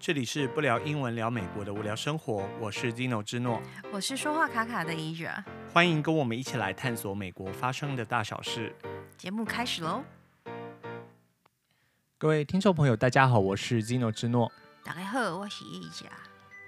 这里是不聊英文聊美国的无聊生活，我是 Dino 之诺，我是说话卡卡的 Asia，欢迎跟我们一起来探索美国发生的大小事。节目开始喽！各位听众朋友，大家好，我是 Dino 之诺，大家好，我是 Asia，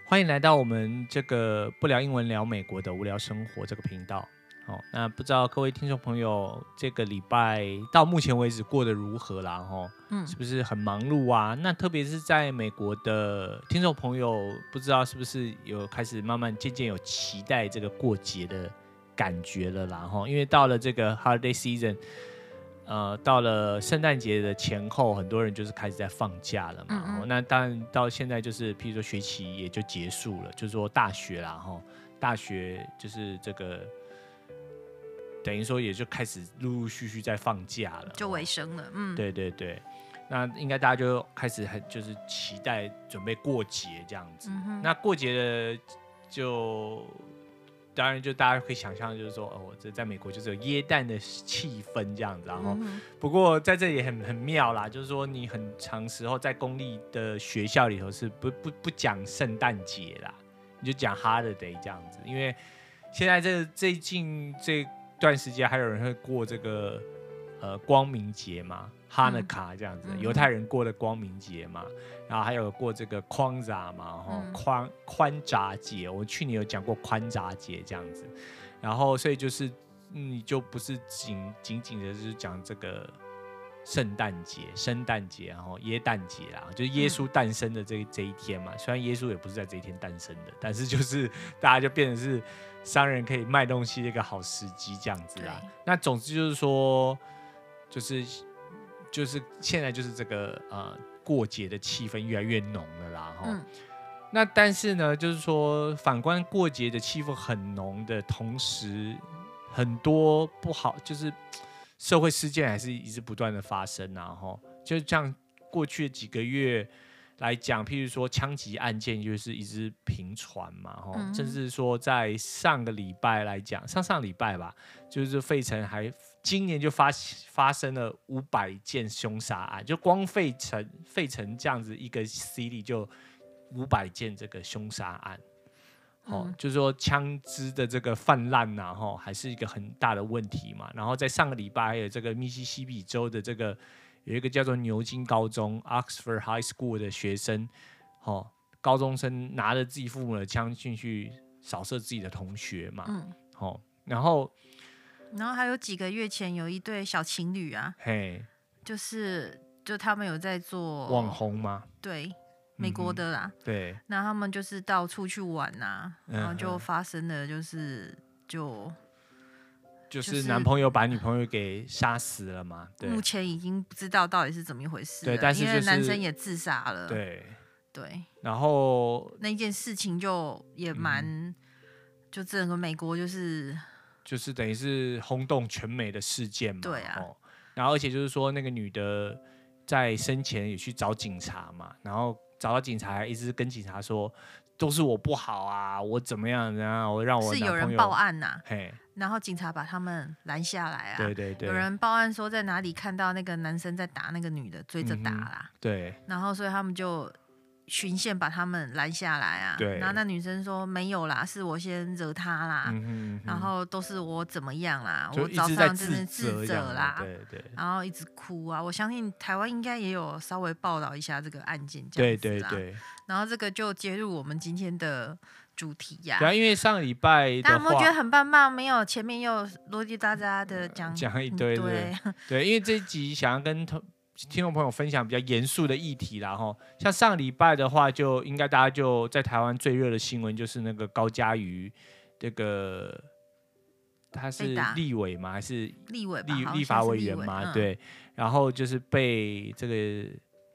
欢迎来到我们这个不聊英文聊美国的无聊生活这个频道。好，那不知道各位听众朋友，这个礼拜到目前为止过得如何啦？哈，嗯，是不是很忙碌啊？那特别是在美国的听众朋友，不知道是不是有开始慢慢渐渐有期待这个过节的感觉了啦？哈，因为到了这个 holiday season，呃，到了圣诞节的前后，很多人就是开始在放假了嘛。嗯嗯，那当然到现在就是，譬如说学期也就结束了，就是说大学啦，哈，大学就是这个。等于说也就开始陆陆续续在放假了，就尾声了。嗯，对对对，那应该大家就开始很就是期待准备过节这样子。嗯、那过节的就当然就大家可以想象，就是说哦，这在美国就是有耶诞的气氛这样子。然后、嗯、不过在这里也很很妙啦，就是说你很长时候在公立的学校里头是不不不讲圣诞节啦，你就讲 holiday 这样子，因为现在这最近这。段时间还有人会过这个呃光明节嘛，哈那卡这样子，犹、嗯、太人过的光明节嘛，然后还有过这个宽扎嘛，哈宽宽扎节，我去年有讲过宽扎节这样子，然后所以就是你就不是仅仅仅的是讲这个圣诞节、圣诞节，然后耶诞节啦，就是耶稣诞生的这这一天嘛，虽然耶稣也不是在这一天诞生的，但是就是大家就变成是。商人可以卖东西的一个好时机，这样子啦。那总之就是说，就是就是现在就是这个呃过节的气氛越来越浓了啦。哈、嗯，那但是呢，就是说反观过节的气氛很浓的同时，很多不好就是社会事件还是一直不断的发生啊。后，就像过去的几个月。来讲，譬如说枪击案件就是一直频传嘛，吼、嗯，甚至说在上个礼拜来讲，上上礼拜吧，就是费城还今年就发发生了五百件凶杀案，就光费城费城这样子一个 city 就五百件这个凶杀案，哦，嗯、就是说枪支的这个泛滥呐，吼，还是一个很大的问题嘛。然后在上个礼拜还有这个密西西比州的这个。有一个叫做牛津高中 （Oxford High School） 的学生，哦，高中生拿着自己父母的枪进去扫射自己的同学嘛，嗯，哦，然后，然后还有几个月前有一对小情侣啊，嘿，就是就他们有在做网红吗？对，美国的啦，嗯、对，那他们就是到处去玩呐、啊，然后就发生了，就是就。就是男朋友把女朋友给杀死了嘛？对，目前已经不知道到底是怎么一回事。对，但是、就是、因为男生也自杀了。对对。然后那件事情就也蛮，嗯、就整个美国就是就是等于是轰动全美的事件嘛。对啊。然后而且就是说那个女的在生前也去找警察嘛，然后找到警察一直跟警察说。都是我不好啊，我怎么样？然后我让我是有人报案呐、啊，嘿，然后警察把他们拦下来啊。对对对，有人报案说在哪里看到那个男生在打那个女的，追着打啦。嗯、对，然后所以他们就。循线把他们拦下来啊！对，然后那女生说没有啦，是我先惹他啦，然后都是我怎么样啦，我早上真的自责啦，对对，然后一直哭啊！我相信台湾应该也有稍微报道一下这个案件，这样子啦，对对对。然后这个就接入我们今天的主题呀，对啊，因为上个礼拜大家有没有觉得很棒棒？没有前面又啰里喳喳的讲讲一堆，对对，因为这一集想要跟同。听众朋友分享比较严肃的议题啦，哈，像上礼拜的话，就应该大家就在台湾最热的新闻就是那个高嘉瑜，这个他是立委吗？还是立委立立法委员吗？对，然后就是被这个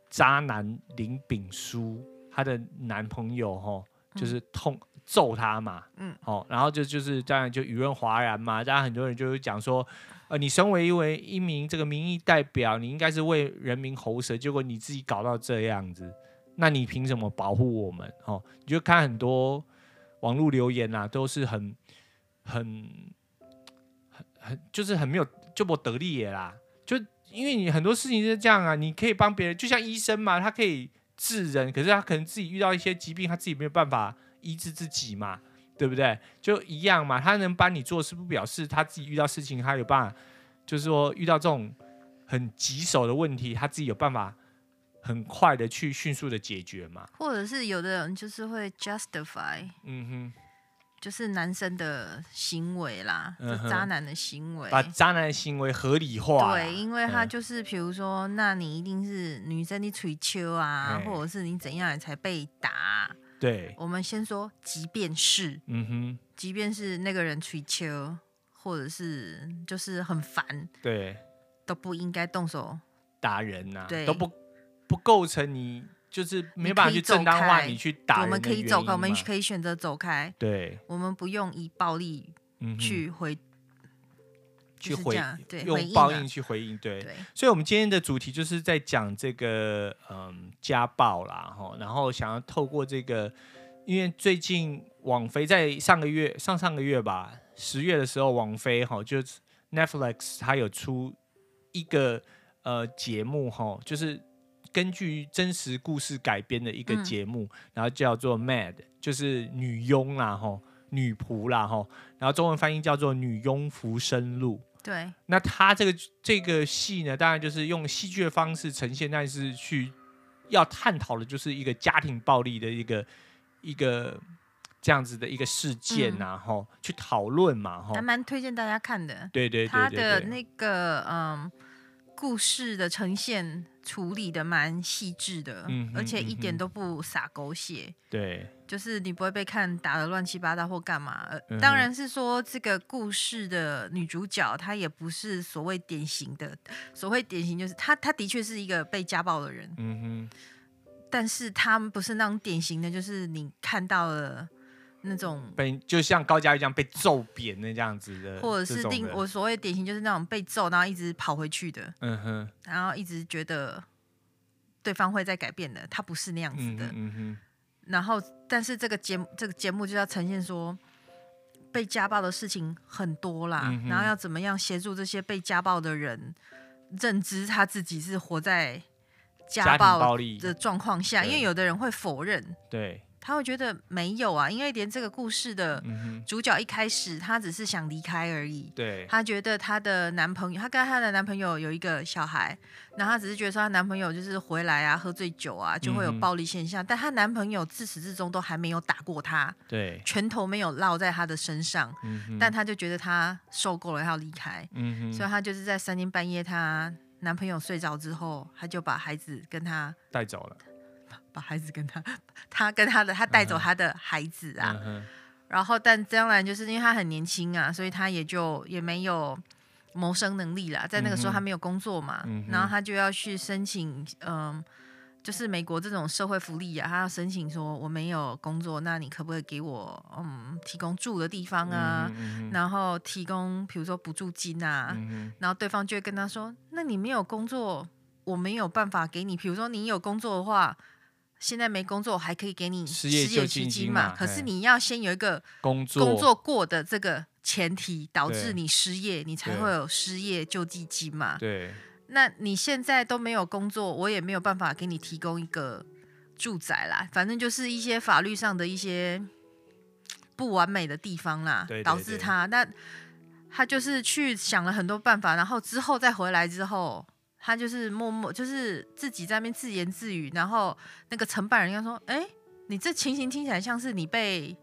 渣男林炳书她的男朋友哈，就是痛揍他嘛，嗯，好，然后就就是当然就舆论哗然嘛，大家很多人就是讲说。呃，你身为一位一名这个民意代表，你应该是为人民喉舌，结果你自己搞到这样子，那你凭什么保护我们？哦，你就看很多网络留言啊，都是很很很很，就是很没有就不得力啦。就因为你很多事情是这样啊，你可以帮别人，就像医生嘛，他可以治人，可是他可能自己遇到一些疾病，他自己没有办法医治自己嘛，对不对？就一样嘛，他能帮你做是，不表示他自己遇到事情，他有办法，就是说遇到这种很棘手的问题，他自己有办法很快的去迅速的解决嘛？或者是有的人就是会 justify，嗯哼。就是男生的行为啦，嗯、就渣男的行为，把渣男的行为合理化。对，因为他就是，比如说，嗯、那你一定是女生你吹秋啊，或者是你怎样你才被打？对，我们先说，即便是，嗯哼，即便是那个人吹秋，或者是就是很烦，对，都不应该动手打人呐、啊，对，都不不构成你。就是没办法去正当化你去打，我们可以走开，我们可以选择走开。对，我们不用以暴力去回，去回，对，用报应去回应。对，所以，我们今天的主题就是在讲这个，嗯，家暴啦，哈，然后想要透过这个，因为最近网飞在上个月、上上个月吧，十月的时候，网飞哈，就是 Netflix 它有出一个呃节目哈，就是。根据真实故事改编的一个节目，嗯、然后叫做《Maid》，就是女佣啦，哈，女仆啦，吼，然后中文翻译叫做《女佣浮生录》。对，那他这个这个戏呢，当然就是用戏剧的方式呈现，但是去要探讨的就是一个家庭暴力的一个一个这样子的一个事件呐，吼、嗯，去讨论嘛，哈，还蛮推荐大家看的。对对，对，对，对，他的那个嗯。故事的呈现处理的蛮细致的，嗯、而且一点都不洒狗血。对，就是你不会被看打的乱七八糟或干嘛。嗯、当然是说这个故事的女主角她也不是所谓典型的，所谓典型就是她她的确是一个被家暴的人。嗯哼，但是她不是那种典型的，就是你看到了。那种被就像高嘉瑜这样被揍扁的这样子的，或者是定我所谓典型就是那种被揍然后一直跑回去的，嗯哼，然后一直觉得对方会在改变的，他不是那样子的，嗯哼。然后，但是这个节目这个节目就要呈现说，被家暴的事情很多啦，嗯，然后要怎么样协助这些被家暴的人认知他自己是活在家暴的状况下，因为有的人会否认，对。他会觉得没有啊，因为连这个故事的主角一开始她只是想离开而已。对，她觉得她的男朋友，她跟她的男朋友有一个小孩，然后他只是觉得说她男朋友就是回来啊，喝醉酒啊，就会有暴力现象。嗯、但她男朋友自始至终都还没有打过她，对，拳头没有落在她的身上。嗯、但他就觉得他受够了，他要离开。嗯、所以她就是在三更半夜，她男朋友睡着之后，她就把孩子跟他带走了。把孩子跟他，他跟他的，他带走他的孩子啊，然后但当然就是因为他很年轻啊，所以他也就也没有谋生能力啦，在那个时候他没有工作嘛，然后他就要去申请，嗯，就是美国这种社会福利啊，他要申请说我没有工作，那你可不可以给我嗯提供住的地方啊，然后提供比如说补助金啊，然后对方就会跟他说，那你没有工作，我没有办法给你，比如说你有工作的话。现在没工作，还可以给你失业救济金嘛？可是你要先有一个工作工作过的这个前提，导致你失业，你才会有失业救济金嘛？对。那你现在都没有工作，我也没有办法给你提供一个住宅啦。反正就是一些法律上的一些不完美的地方啦，对对对，导致他那他就是去想了很多办法，然后之后再回来之后。他就是默默，就是自己在那边自言自语，然后那个承办人要说：“哎，你这情形听起来像是你被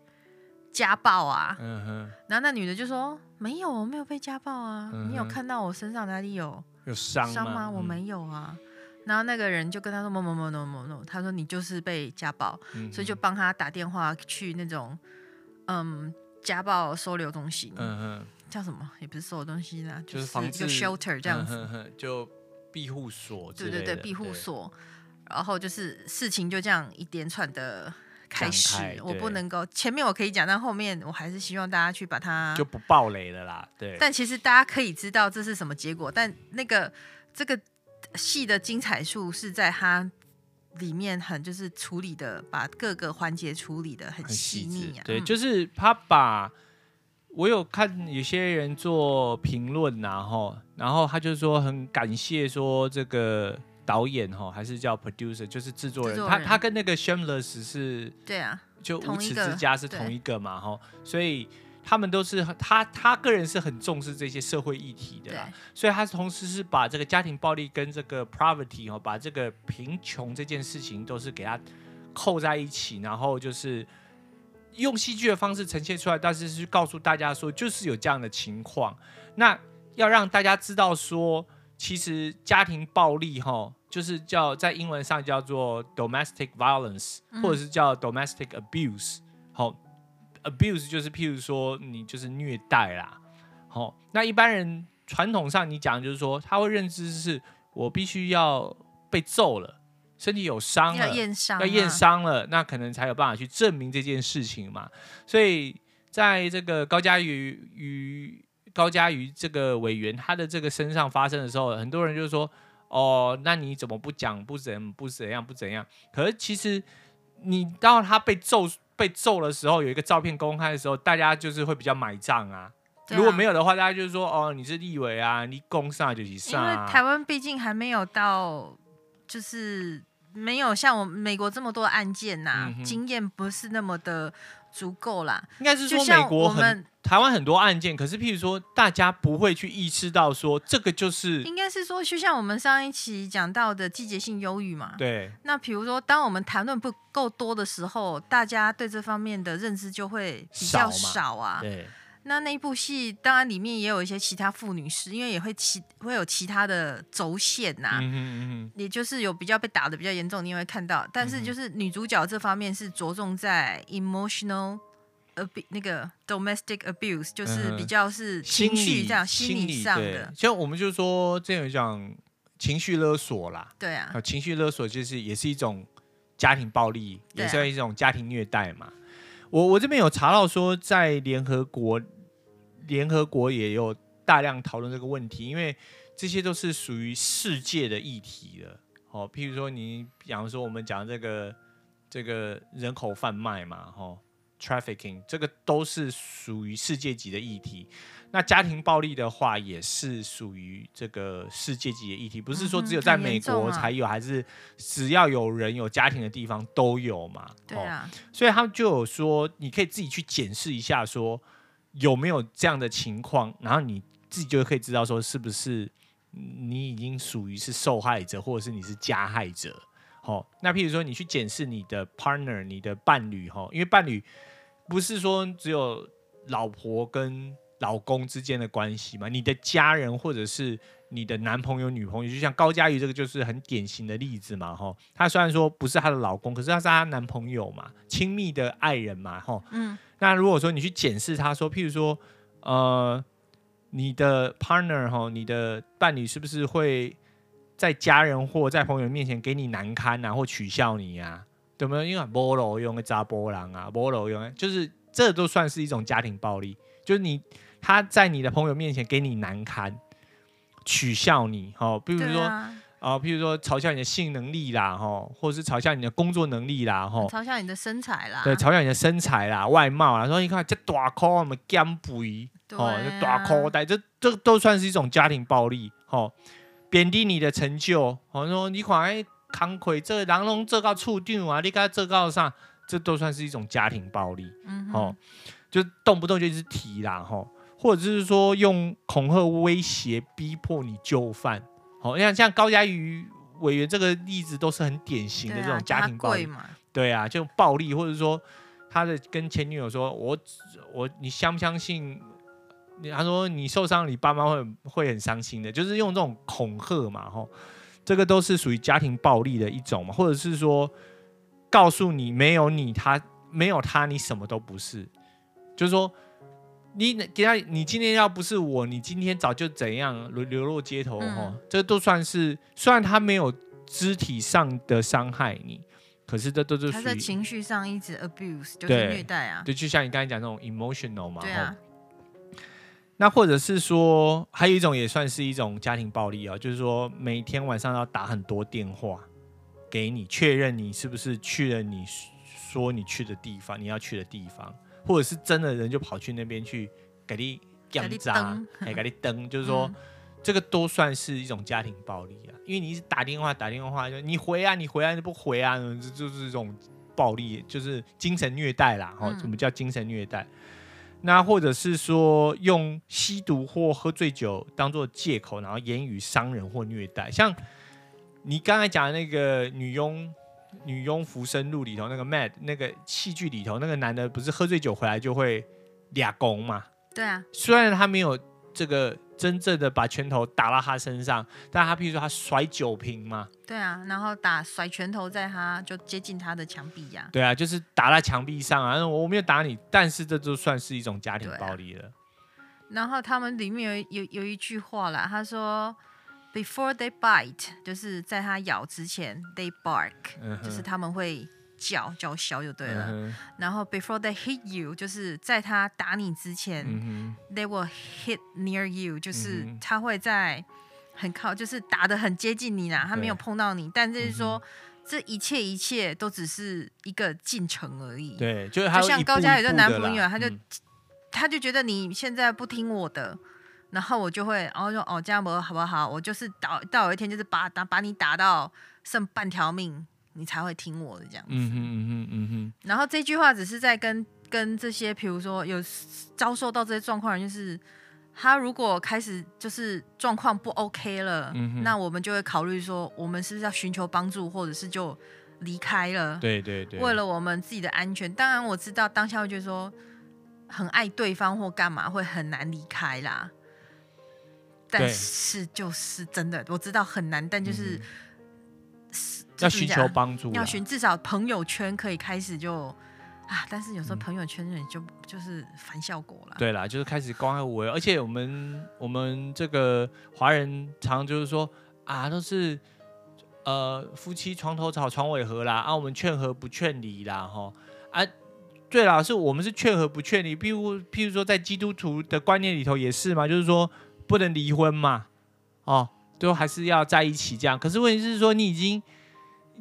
家暴啊。”嗯哼。然后那女的就说：“没有，我没有被家暴啊。嗯。你有看到我身上哪里有有伤吗？伤吗？我没有啊。嗯。然后那个人就跟他说：“某某某某某某，他说你就是被家暴，嗯。所以就帮他打电话去那种嗯家暴收留中心。嗯哼。叫什么？也不是收留中心啦，就是一个 shelter 这样子。嗯哼。就。庇护所，对对对，庇护所，然后就是事情就这样一连串的开始，我不能够前面我可以讲，但后面我还是希望大家去把它就不爆雷了啦，对。但其实大家可以知道这是什么结果，但那个这个戏的精彩处是在它里面很就是处理的，把各个环节处理的很细腻啊，对，嗯、就是他把。我有看有些人做评论，然后，然后他就说很感谢说这个导演哈，还是叫 producer，就是制作人。他他跟那个 Shameless 是，对啊，就无耻之家是同一个嘛哈，所以他们都是他他个人是很重视这些社会议题的啦，所以他同时是把这个家庭暴力跟这个 poverty 哦，把这个贫穷这件事情都是给他扣在一起，然后就是用戏剧的方式呈现出来，但是是告诉大家说就是有这样的情况，那要让大家知道说。其实家庭暴力哈，就是叫在英文上叫做 domestic violence，或者是叫 domestic abuse。好，abuse 就是譬如说你就是虐待啦。好，那一般人传统上你讲就是说，他会认知是我必须要被揍了，身体有伤了，要验伤，要验伤了，那可能才有办法去证明这件事情嘛。所以在这个高嘉瑜与高嘉瑜这个委员，他的这个身上发生的时候，很多人就说：“哦，那你怎么不讲？不怎不怎样？不怎样？”可是其实，你当他被揍被揍的时候，有一个照片公开的时候，大家就是会比较买账啊。啊如果没有的话，大家就是说：“哦，你是立委啊，你攻上就是上。”因为台湾毕竟还没有到，就是没有像我们美国这么多案件呐、啊，嗯、经验不是那么的。足够啦，应该是说美国很台湾很多案件，可是譬如说大家不会去意识到说这个就是，应该是说就像我们上一期讲到的季节性忧郁嘛，对。那比如说当我们谈论不够多的时候，大家对这方面的认知就会比较少啊，对。那那一部戏当然里面也有一些其他妇女史，因为也会其会有其他的轴线呐、啊，嗯嗯也就是有比较被打的比较严重，你也会看到。但是就是女主角这方面是着重在 emotional abuse 那个 domestic abuse，就是比较是情绪这样心理，心理上的。像我们就说这样讲情绪勒索啦，对啊，情绪勒索就是也是一种家庭暴力，啊、也算一种家庭虐待嘛。我我这边有查到说，在联合国，联合国也有大量讨论这个问题，因为这些都是属于世界的议题的。哦，譬如说你，比方说我们讲这个这个人口贩卖嘛，哈，trafficking，这个都是属于世界级的议题。那家庭暴力的话，也是属于这个世界级的议题，不是说只有在美国才有，还是只要有人有家庭的地方都有嘛？对啊，所以他们就有说，你可以自己去检视一下，说有没有这样的情况，然后你自己就可以知道说是不是你已经属于是受害者，或者是你是加害者。好，那譬如说你去检视你的 partner，你的伴侣，哈，因为伴侣不是说只有老婆跟老公之间的关系嘛，你的家人或者是你的男朋友、女朋友，就像高佳瑜这个就是很典型的例子嘛，哈。她虽然说不是她的老公，可是她是她男朋友嘛，亲密的爱人嘛，哈。嗯。那如果说你去检视他说，譬如说，呃，你的 partner 哈，你的伴侣是不是会在家人或在朋友面前给你难堪啊，或取笑你啊？对不对？因为菠萝用个扎波浪啊，菠萝用，就是这都算是一种家庭暴力，就是你。他在你的朋友面前给你难堪，取笑你，哈，比如说啊，呃，譬如说嘲笑你的性能力啦，哈，或者是嘲笑你的工作能力啦，哈，嘲笑你的身材啦，对，嘲笑你的身材啦、外貌啦，说你看这大裤我们减肥，哦，这大裤带，这这都算是一种家庭暴力，哈，贬低你的成就，好说你看哎，康亏这人拢做到处长啊，你该做到上，这都算是一种家庭暴力，嗯哦，就动不动就一直提啦，哈。或者是说用恐吓、威胁、逼迫你就范，好，像像高嘉瑜委员这个例子都是很典型的这种家庭暴力嘛。对啊，就暴力，或者说他的跟前女友说：“我我你相不相信？”他说：“你受伤，你爸妈会会很伤心的。”就是用这种恐吓嘛，吼，这个都是属于家庭暴力的一种嘛。或者是说告诉你没有你他没有他你什么都不是，就是说。你给他，你今天要不是我，你今天早就怎样流流落街头哈、嗯？这都算是，虽然他没有肢体上的伤害你，可是这都是他在情绪上一直 abuse，就是虐待啊。对，就像你刚才讲那种 emotional 嘛。对啊。那或者是说，还有一种也算是一种家庭暴力啊，就是说每天晚上要打很多电话给你，确认你是不是去了你说你去的地方，你要去的地方。或者是真的人就跑去那边去给你检查，哎，给你登，就是说这个都算是一种家庭暴力啊，因为你一直打电话打电话，就你回啊，你回啊，你不回啊，这就是这种暴力，就是精神虐待啦。哈、嗯，什么叫精神虐待？那或者是说用吸毒或喝醉酒当做借口，然后言语伤人或虐待，像你刚才讲的那个女佣《女佣浮生录》里头那个 Mad 那个戏剧里头那个男的，不是喝醉酒回来就会俩攻嘛？对啊，虽然他没有这个。真正的把拳头打到他身上，但他譬如说他甩酒瓶嘛，对啊，然后打甩拳头在他就接近他的墙壁呀，对啊，就是打在墙壁上啊，我没有打你，但是这就算是一种家庭暴力了。啊、然后他们里面有有有一句话啦，他说，Before they bite，就是在它咬之前，they bark，、嗯、就是他们会。叫叫嚣就对了，嗯、然后 before they hit you，就是在它打你之前、嗯、，they will hit near you，就是它会在很靠，就是打的很接近你啦，它没有碰到你，但是说、嗯、这一切一切都只是一个进程而已。对，就，就像高嘉宇的男朋友，他就、嗯、他就觉得你现在不听我的，然后我就会，然后说哦这样不好不好，我就是到到有一天就是把打把你打到剩半条命。你才会听我的这样子，嗯哼嗯哼嗯哼。然后这句话只是在跟跟这些，比如说有遭受到这些状况的人，就是他如果开始就是状况不 OK 了，嗯，那我们就会考虑说，我们是不是要寻求帮助，或者是就离开了。对对对。为了我们自己的安全，当然我知道当下会觉得说很爱对方或干嘛会很难离开啦。但是就是真的，我知道很难，但就是。嗯要寻求帮助，要寻至少朋友圈可以开始就啊，但是有时候朋友圈人就、嗯、就是反效果了。对啦，就是开始关爱无为，而且我们我们这个华人常常就是说啊，都是呃夫妻床头吵床尾和啦，啊我们劝和不劝离啦，哈啊对啦，是我们是劝和不劝离，譬如譬如说在基督徒的观念里头也是嘛，就是说不能离婚嘛，哦，都还是要在一起这样。可是问题是说你已经。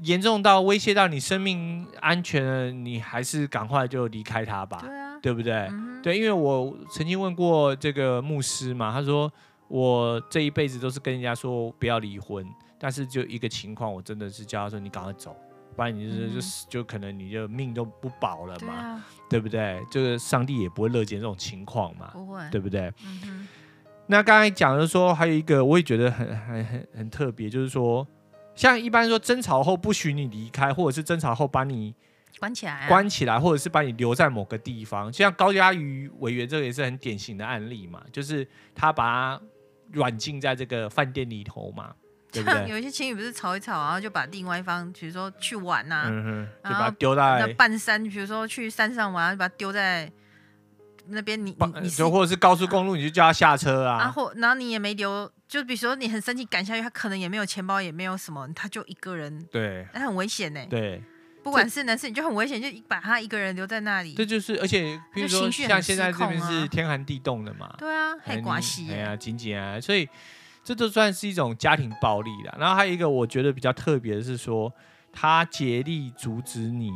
严重到威胁到你生命安全了，你还是赶快就离开他吧，对啊，对不对？嗯、对，因为我曾经问过这个牧师嘛，他说我这一辈子都是跟人家说不要离婚，但是就一个情况，我真的是叫他说你赶快走，不然你就是、嗯、就就可能你就命都不保了嘛，对，啊、对不对？就是上帝也不会乐见这种情况嘛，不会，对不对？嗯、那刚才讲的说还有一个，我也觉得很很很很特别，就是说。像一般说争吵后不许你离开，或者是争吵后把你关起来，关起来，或者是把你留在某个地方。像高嘉瑜委员这个也是很典型的案例嘛，就是他把他软禁在这个饭店里头嘛，对不对？有一些情侣不是吵一吵，然后就把另外一方，比如说去玩呐、啊，嗯哼，就把他丢在那半山，比如说去山上玩，就把他丢在那边。你你就或者是高速公路，你就叫他下车啊。然后然后你也没留。就比如说你很生气赶下去，他可能也没有钱包，也没有什么，他就一个人，对，那很危险呢。对，不管是男生，你就很危险，就把他一个人留在那里。这就是，而且比如说像现在这边是天寒地冻的嘛，对啊，很刮西，哎呀，紧紧啊，所以这都算是一种家庭暴力了。然后还有一个我觉得比较特别的是说，他竭力阻止你，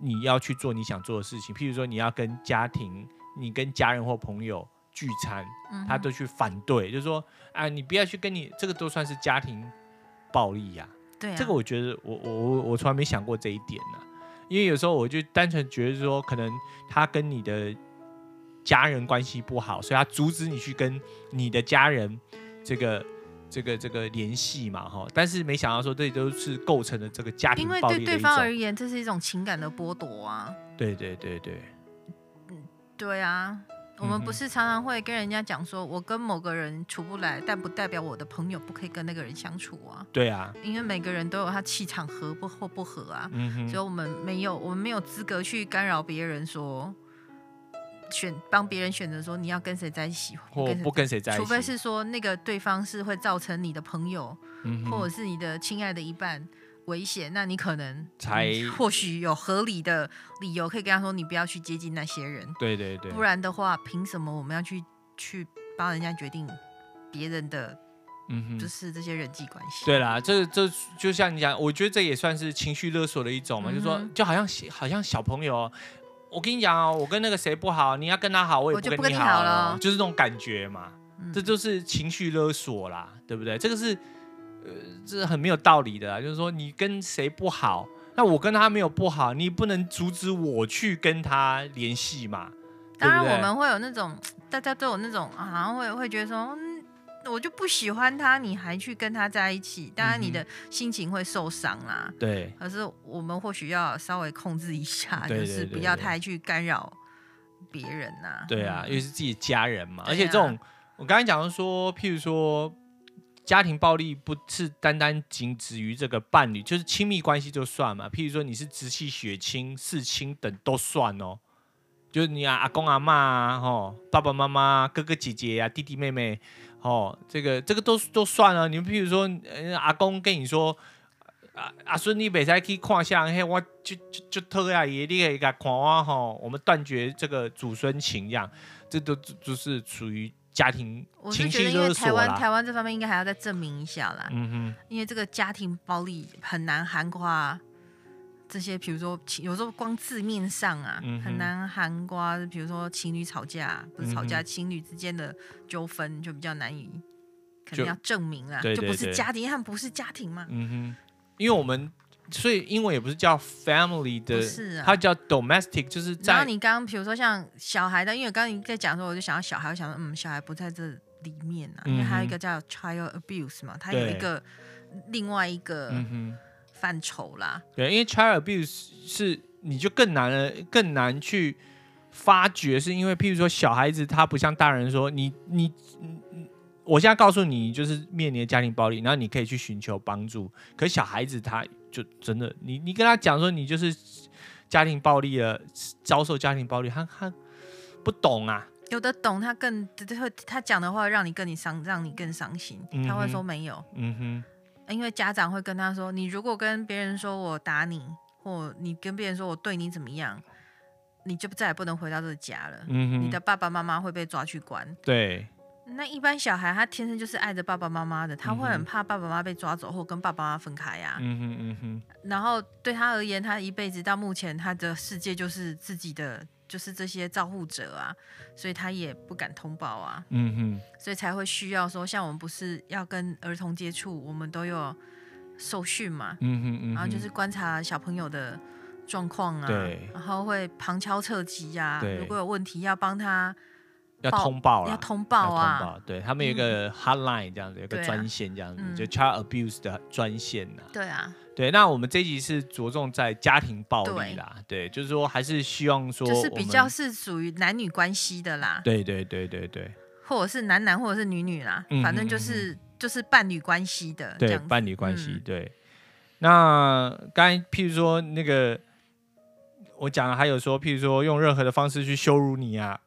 你要去做你想做的事情，譬如说你要跟家庭，你跟家人或朋友。聚餐，他都去反对，嗯、就是说，啊，你不要去跟你这个都算是家庭暴力呀、啊。对、啊，这个我觉得我我我我从来没想过这一点呢、啊。因为有时候我就单纯觉得说，可能他跟你的家人关系不好，所以他阻止你去跟你的家人这个这个这个联系嘛，哈。但是没想到说，这都是构成了这个家庭暴力的。因为对对方而言，这是一种情感的剥夺啊。对对对对，嗯，对啊。我们不是常常会跟人家讲说，我跟某个人处不来，但不代表我的朋友不可以跟那个人相处啊。对啊，因为每个人都有他气场合不或不合啊。嗯哼。所以我们没有，我们没有资格去干扰别人说，选帮别人选择说你要跟谁在一起，或不跟谁在一起。除非是说那个对方是会造成你的朋友，嗯、或者是你的亲爱的一半。危险，那你可能才、嗯、或许有合理的理由可以跟他说，你不要去接近那些人。对对对，不然的话，凭什么我们要去去帮人家决定别人的，嗯哼，就是这些人际关系？对啦，这这就像你讲，我觉得这也算是情绪勒索的一种嘛，嗯、就是说就好像好像小朋友，我跟你讲哦，我跟那个谁不好，你要跟他好，我也不跟你好了，就，就，是这种感觉嘛。嗯、这就是情绪勒索啦，对不对？这个是呃，这是很没有道理的，就是说你跟谁不好，那我跟他没有不好，你不能阻止我去跟他联系嘛。当然，我们会有那种大家都有那种，好像会会觉得说，嗯，我就不喜欢他，你还去跟他在一起，当然你的心情会受伤啦。对。可是我们或许要稍微控制一下，就是不要太去干扰别人呐。对啊，因为是自己家人嘛。而且这种，我刚才讲的说，譬如说，家庭暴力不是单单仅止于这个伴侣，就是亲密关系就算嘛。譬如说你是直系血亲、世亲等都算哦。就是你啊，阿公阿妈啊，吼，爸爸妈妈、哥哥姐姐啊，弟弟妹妹，吼，这个这个都都算了。你们譬如说，呃、阿公跟你说，啊、阿阿孙你别再去看相，嘿，我就就就特呀爷，你可以给看我吼，我们断绝这个祖孙情一样，这都就是属于家庭情绪勒索啦。台湾台湾这方面应该还要再证明一下啦。嗯哼，因为这个家庭暴力很难涵盖。这些，比如说，有时候光字面上啊，嗯、很难涵盖。比如说，情侣吵架，不是吵架，嗯、情侣之间的纠纷就比较难以，可能要证明啊，就，就不是家庭，他们不是家庭嘛。嗯哼，因为我们所以英文也不是叫 family 的，是啊，它叫 domestic，就是在。然后你刚刚比如说像小孩的，因为刚刚你在讲的时候，我就想到小孩，我想说，嗯，小孩不在这里面啊，嗯、因为还有一个叫 child abuse 嘛，它有一个另外一个。嗯哼范畴啦，对，因为 child abuse 是你就更难了，更难去发觉，是因为譬如说小孩子他不像大人说你你，我现在告诉你就是面临的家庭暴力，然后你可以去寻求帮助，可是小孩子他就真的，你你跟他讲说你就是家庭暴力了，遭受家庭暴力，他他不懂啊，有的懂，他更会他讲的话让你更你伤，让你更伤心，嗯、他会说没有，嗯哼。因为家长会跟他说：“你如果跟别人说我打你，或你跟别人说我对你怎么样，你就再也不能回到这个家了。你的爸爸妈妈会被抓去关。对，那一般小孩他天生就是爱着爸爸妈妈的，他会很怕爸爸妈妈被抓走或跟爸爸妈妈分开呀。嗯哼嗯哼。然后对他而言，他一辈子到目前他的世界就是自己的。”就是这些照护者啊，所以他也不敢通报啊，嗯哼，所以才会需要说，像我们不是要跟儿童接触，我们都有受训嘛，嗯哼嗯哼，然后就是观察小朋友的状况啊，对，然后会旁敲侧击呀，对，如果有问题要帮他。要通报要通报啊！通报，对他们有一个 hotline 这样子，有个专线这样子，就 child abuse 的专线呐。对啊，对，那我们这一集是着重在家庭暴力啦，对，就是说还是希望说，就是比较是属于男女关系的啦。对对对对对，或者是男男，或者是女女啦，反正就是就是伴侣关系的，对，伴侣关系。对，那刚才譬如说那个我讲的还有说，譬如说用任何的方式去羞辱你啊。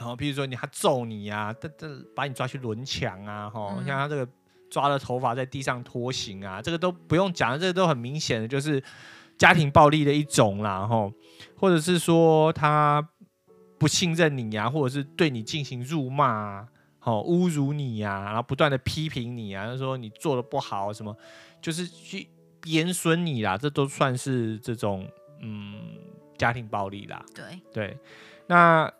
然后，譬如说你他揍你呀，这这把你抓去轮墙啊，哈，像他这个抓了头发在地上拖行啊，这个都不用讲，这个都很明显的就是家庭暴力的一种啦，哈，或者是说他不信任你呀，或者是对你进行辱骂啊，好侮辱你呀，然后不断的批评你啊，说你做的不好什么，就是去贬损你啦，这都算是这种嗯家庭暴力啦。对对，那。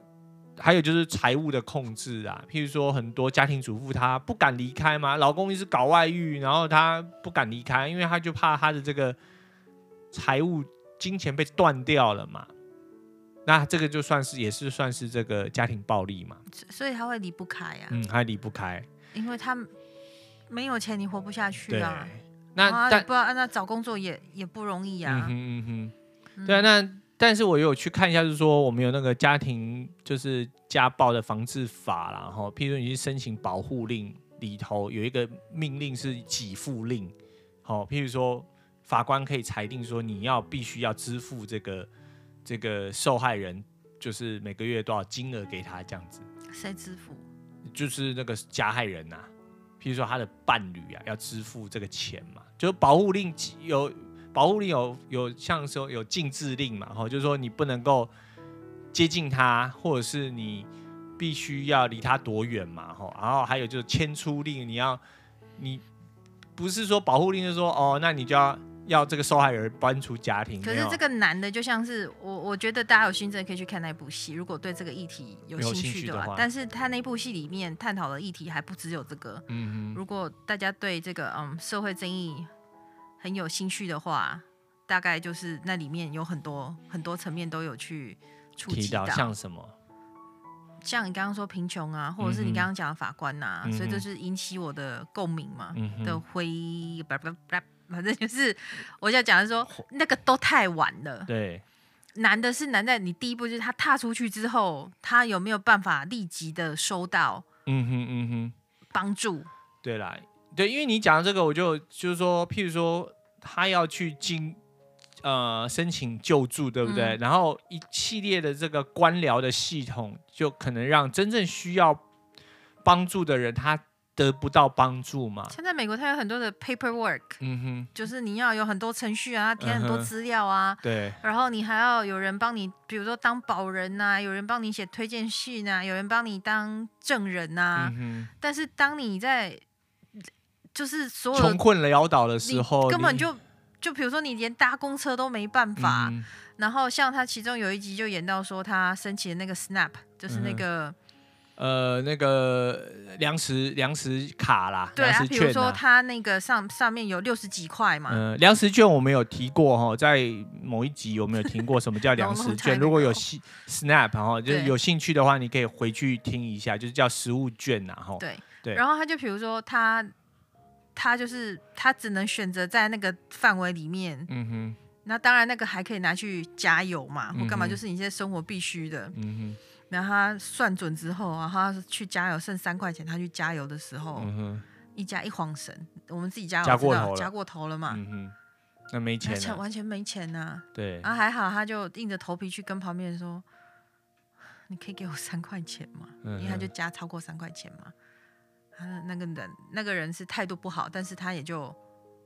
还有就是财务的控制啊，譬如说很多家庭主妇她不敢离开嘛，老公一直搞外遇，然后她不敢离开，因为她就怕她的这个财务金钱被断掉了嘛。那这个就算是也是算是这个家庭暴力嘛。所以她会离不开呀、啊。嗯，她离不开，因为她没有钱，你活不下去啊。那但不知道那找工作也也不容易啊。嗯哼嗯哼，对啊，那。但是我有去看一下，就是说我们有那个家庭就是家暴的防治法啦，然后譬如你去申请保护令里头有一个命令是给付令，好，譬如说法官可以裁定说你要必须要支付这个这个受害人就是每个月多少金额给他这样子。谁支付？就是那个加害人呐、啊，譬如说他的伴侣啊要支付这个钱嘛，就保护令有。保护令有有像说有禁制令嘛，哈，就是说你不能够接近他，或者是你必须要离他多远嘛，哈，然后还有就是迁出令，你要你不是说保护令就是说哦，那你就要要这个受害人搬出家庭。可是这个男的就像是我，我觉得大家有心真的可以去看那部戏，如果对这个议题有兴趣的话。但是他那部戏里面探讨的议题还不只有这个。嗯嗯。如果大家对这个嗯社会正义很有兴趣的话，大概就是那里面有很多很多层面都有去触及到，像什么？像你刚刚说贫穷啊，或者是你刚刚讲的法官呐、啊，嗯、所以这是引起我的共鸣嘛、嗯、哼的回忆，反正就是我要讲的说，那个都太晚了。对，难的是难在你第一步就是他踏出去之后，他有没有办法立即的收到，嗯哼嗯哼，帮助。对啦，对，因为你讲的这个，我就就是说，譬如说他要去进。呃，申请救助，对不对？嗯、然后一系列的这个官僚的系统，就可能让真正需要帮助的人他得不到帮助嘛。现在美国它有很多的 paperwork，嗯哼，就是你要有很多程序啊，填很多资料啊，嗯、对。然后你还要有人帮你，比如说当保人呐、啊，有人帮你写推荐信啊，有人帮你当证人呐、啊。嗯、但是当你在就是所有穷困潦倒的时候，根本就。就比如说，你连搭公车都没办法，嗯、然后像他其中有一集就演到说，他申请的那个 SNAP，就是那个、嗯、呃那个粮食粮食卡啦，对啊，比如说他那个上上面有六十几块嘛，嗯、呃，粮食券我们有提过哈，在某一集有没有听过什么叫 粮食券？如果有 SNAP 哈，就是有兴趣的话，你可以回去听一下，就是叫食物券呐哈。对对，然后他就比如说他。他就是他只能选择在那个范围里面，嗯哼。那当然那个还可以拿去加油嘛，或干嘛，就是你现在生活必须的，嗯哼。然后他算准之后啊，他去加油剩三块钱，他去加油的时候。一加一晃神，我们自己加油加过头了，加过头了嘛，嗯哼。那没钱，完完全没钱呐。对。啊，还好，他就硬着头皮去跟旁边人说：“ 你可以给我三块钱吗？”因为他就加超过三块钱嘛。那个人，那个人是态度不好，但是他也就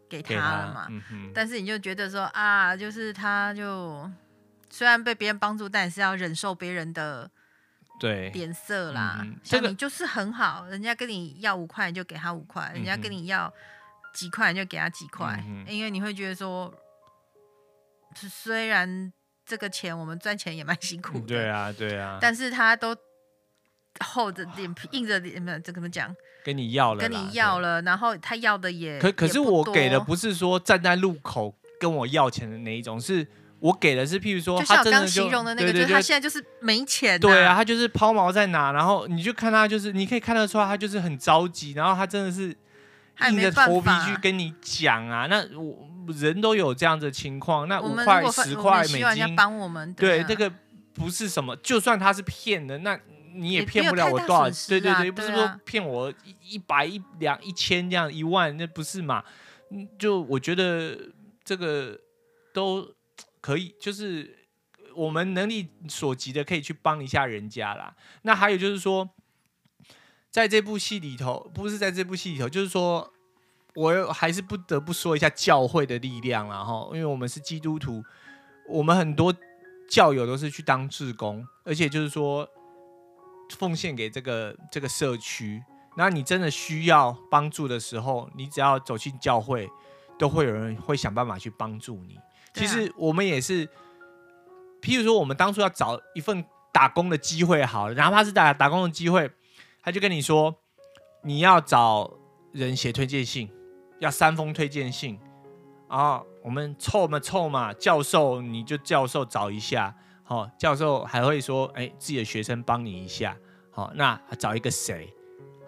给他了嘛。嗯、但是你就觉得说啊，就是他就虽然被别人帮助，但也是要忍受别人的对脸色啦。嗯、像你就是很好，人家跟你要五块，你就给他五块；人家跟你要几块，你就给他几块。嗯、因为你会觉得说，虽然这个钱我们赚钱也蛮辛苦的，对啊，对啊，但是他都。厚着脸皮，硬着脸，没有这怎么讲？跟你要了，跟你要了，然后他要的也可可是我给的不是说站在路口跟我要钱的那一种，是我给的是譬如说，他真的刚形容的那个，就是他现在就是没钱，对啊，他就是抛锚在哪，然后你就看他就是，你可以看得出来他就是很着急，然后他真的是硬着头皮去跟你讲啊。那我人都有这样的情况，那五块十块美金帮我们，对这个不是什么，就算他是骗的那。你也骗不了我多少，对对对，不是说骗我一百一两一千这样一万，那不是嘛？就我觉得这个都可以，就是我们能力所及的，可以去帮一下人家啦。那还有就是说，在这部戏里头，不是在这部戏里头，就是说，我还是不得不说一下教会的力量啦哈，因为我们是基督徒，我们很多教友都是去当志工，而且就是说。奉献给这个这个社区，那你真的需要帮助的时候，你只要走进教会，都会有人会想办法去帮助你。其实我们也是，譬如说，我们当初要找一份打工的机会，好了，哪怕是打打工的机会，他就跟你说，你要找人写推荐信，要三封推荐信，然后我们凑嘛凑嘛，教授你就教授找一下。好、哦，教授还会说，哎，自己的学生帮你一下，好、哦，那找一个谁？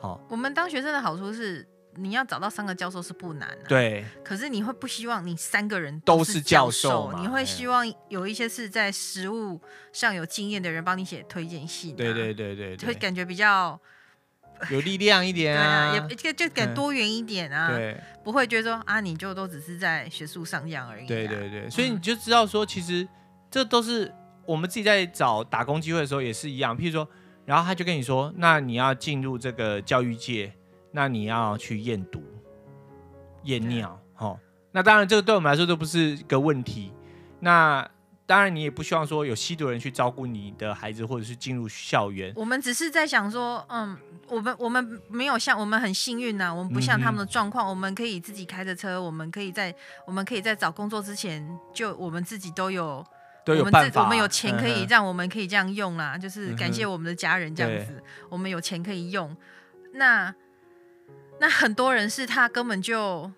好、哦，我们当学生的好处是，你要找到三个教授是不难的、啊，对。可是你会不希望你三个人都是教授，你会希望有一些是在实务上有经验的人帮你写推荐信、啊，对对对对，会感觉比较 有力量一点啊，也就就敢多元一点啊，嗯、对，不会觉得说啊，你就都只是在学术上这样而已、啊，对对对，所以你就知道说，其实这都是。我们自己在找打工机会的时候也是一样，譬如说，然后他就跟你说，那你要进入这个教育界，那你要去验毒、验尿，哦，那当然这个对我们来说都不是个问题。那当然你也不希望说有吸毒人去照顾你的孩子，或者是进入校园。我们只是在想说，嗯，我们我们没有像我们很幸运呐、啊，我们不像他们的状况、嗯，我们可以自己开着车，我们可以在我们可以在找工作之前，就我们自己都有都有办法，我们有钱可以让我们可以这样用啦，嗯、就是感谢我们的家人这样子，我们有钱可以用。那那很多人是他根本就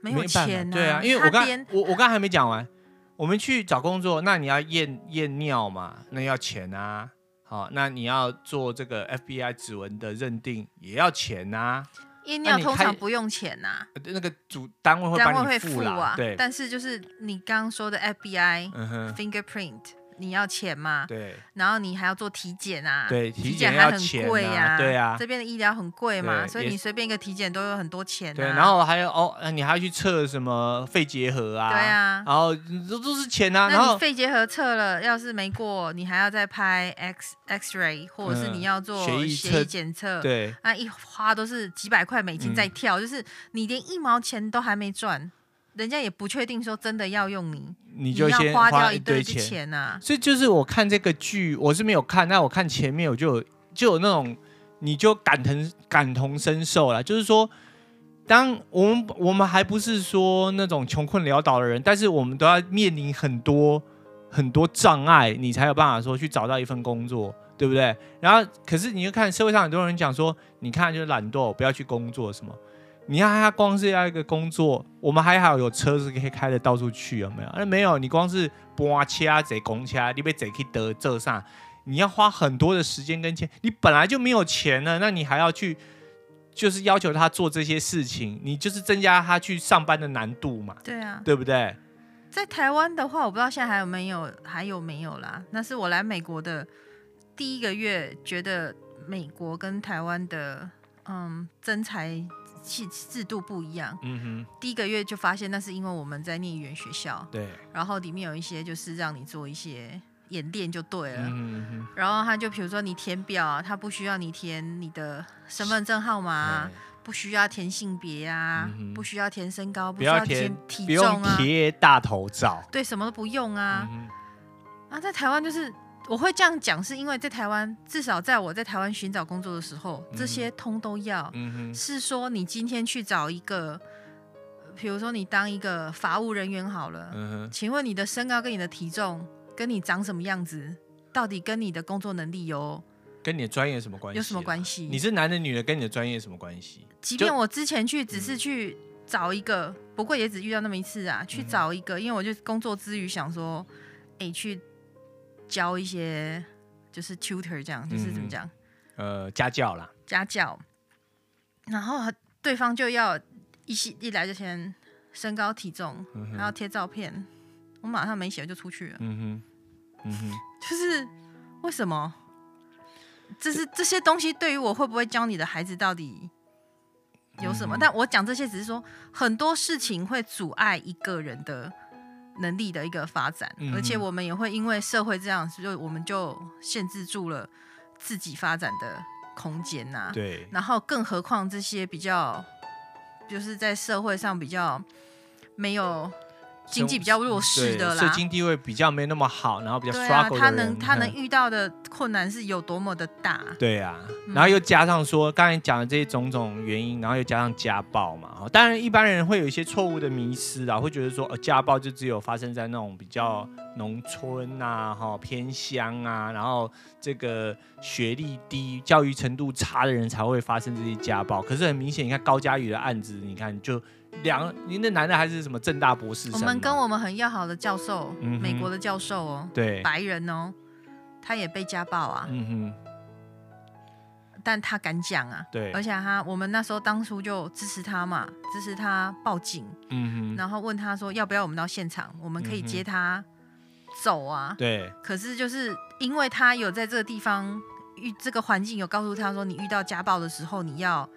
没有钱、啊，对啊，因为我刚我我刚还没讲完。我们去找工作，那你要验验尿嘛？那要钱啊。好，那你要做这个 FBI 指纹的认定，也要钱啊。验尿通常不用钱呐、啊，那个主单位会帮你付，啊。对，但是就是你刚刚说的 FBI、嗯、fingerprint。你要钱嘛？对。然后你还要做体检啊？对，体检还很贵呀、啊。对啊。这边的医疗很贵嘛，所以你随便一个体检都有很多钱、啊。对，然后还有哦，你还要去测什么肺结核啊？对啊。然后这都是钱啊。那你肺结核测了，要是没过，你还要再拍 X X ray，或者是你要做血液检测。对。那一花都是几百块美金在跳，嗯、就是你连一毛钱都还没赚。人家也不确定说真的要用你，你就先花掉一堆钱钱呐、啊。所以就是我看这个剧，我是没有看，那我看前面我就有就有那种，你就感同感同身受了。就是说，当我们我们还不是说那种穷困潦倒的人，但是我们都要面临很多很多障碍，你才有办法说去找到一份工作，对不对？然后可是你就看社会上很多人讲说，你看就是懒惰，不要去工作什么。你看他光是要一个工作，我们还好有车子可以开的到处去，有没有？那没有，你光是搬车坐公车，你被贼去得这上，你要花很多的时间跟钱。你本来就没有钱了，那你还要去，就是要求他做这些事情，你就是增加他去上班的难度嘛？对啊，对不对？在台湾的话，我不知道现在还有没有，还有没有啦？那是我来美国的第一个月，觉得美国跟台湾的嗯真才。制制度不一样，嗯哼，第一个月就发现那是因为我们在念语言学校，对，然后里面有一些就是让你做一些演练就对了，嗯哼，然后他就比如说你填表啊，他不需要你填你的身份证号码，不需要填性别啊，嗯，不需要填身高，不需要填体重啊，贴大头照，对，什么都不用啊，嗯，啊，在台湾就是。我会这样讲，是因为在台湾，至少在我在台湾寻找工作的时候，这些通都要。嗯、是说你今天去找一个，比如说你当一个法务人员好了，嗯，请问你的身高跟你的体重跟你长什么样子，到底跟你的工作能力有？跟你的专业有什么关系？有什么关系？你是男的女的，跟你的专业有什么关系？即便我之前去只是去找一个，嗯、不过也只遇到那么一次啊，去找一个，因为我就工作之余想说，哎、欸，去。教一些就是 tutor 这样，就是怎么讲？呃，家教啦，家教。然后对方就要一系一来就先身高体重，还要贴照片，我马上没写就出去了。嗯哼，嗯哼，就是为什么？这是这些东西对于我会不会教你的孩子到底有什么？但我讲这些只是说很多事情会阻碍一个人的。能力的一个发展，嗯，而且我们也会因为社会这样，所以我们就限制住了自己发展的空间呐，啊。对，然后更何况这些比较，就是在社会上比较没有。经济比较弱势的啦，社经地位比较没那么好，然后比较啊，他能他能遇到的困难是有多么的大？对啊，然后又加上说刚才讲的这些种种原因，然后又加上家暴嘛。当然一般人会有一些错误的迷失啊，会觉得说呃家暴就只有发生在那种比较农村啊、哈偏乡啊，然后这个学历低、教育程度差的人才会发生这些家暴。可是很明显，你看高嘉宇的案子，你看就。两，您的男的还是什么正大博士生？我们跟我们很要好的教授，嗯、美国的教授哦，对，白人哦，他也被家暴啊，嗯哼，但他敢讲啊，对，而且他，我们那时候当初就支持他嘛，支持他报警，嗯哼，然后问他说要不要我们到现场，我们可以接他走啊，嗯、对，可是就是因为他有在这个地方遇这个环境，有告诉他说你遇到家暴的时候你要。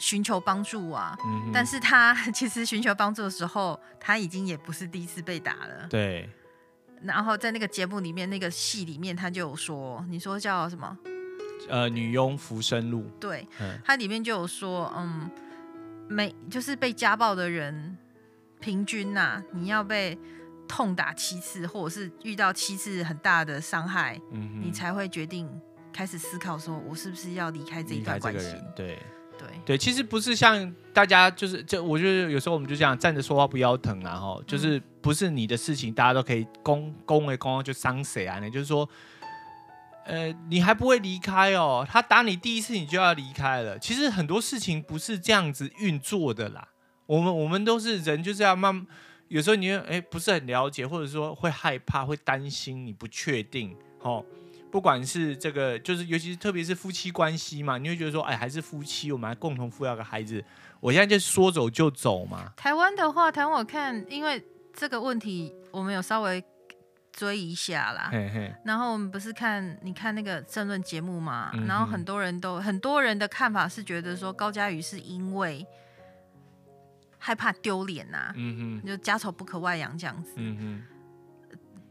寻求帮助啊、嗯，但是他其实寻求帮助的时候，他已经也不是第一次被打了。对。然后在那个节目里面，那个戏里面，他就有说，你说叫什么？呃，女佣浮生录。对。他里面就有说，嗯，每就是被家暴的人，平均呐、啊，你要被痛打七次，或者是遇到七次很大的伤害，嗯，你才会决定开始思考，说我是不是要离开这一段关系？对对对，其实不是像大家就是，就我觉得有时候我们就这样站着说话不腰疼啊，哈，就是不是你的事情，大家都可以公公为公就伤谁啊？那就是说，呃，你还不会离开哦，他打你第一次你就要离开了。其实很多事情不是这样子运作的啦，我们我们都是人，就是要慢。有时候你哎不是很了解，或者说会害怕、会担心，你不确定，哦，不管是这个，就是尤其是特别是夫妻关系嘛，你会觉得说，哎，还是夫妻，我们还共同抚养个孩子，我现在就说走就走嘛。台湾的话，台湾我看，因为这个问题，我们有稍微追一下啦。嘿嘿。然后我们不是看，你看那个政论节目嘛，嗯。然后很多人都很多人的看法是觉得说，高嘉瑜是因为。害怕丢脸呐，嗯哼，就家丑不可外扬这样子，嗯哼，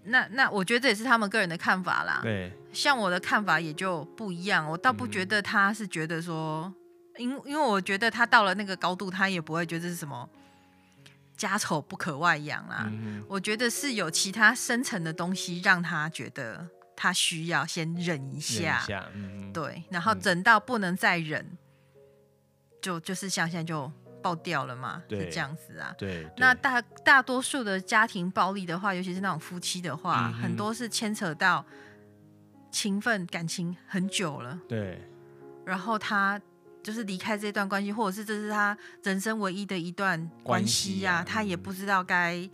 那那我觉得这也是他们个人的看法啦。对，像我的看法也就不一样，我倒不觉得他是觉得说，因、嗯、因为我觉得他到了那个高度，他也不会觉得是什么家丑不可外扬啦。嗯、我觉得是有其他深层的东西让他觉得他需要先忍一下，一下嗯、对，然后忍到不能再忍，嗯、就就是像现在就。爆掉了嘛？是这样子啊。对，对那大大多数的家庭暴力的话，尤其是那种夫妻的话，嗯、很多是牵扯到情分感情很久了。对。然后他就是离开这段关系，或者是这是他人生唯一的一段关系呀、啊，他也不知道该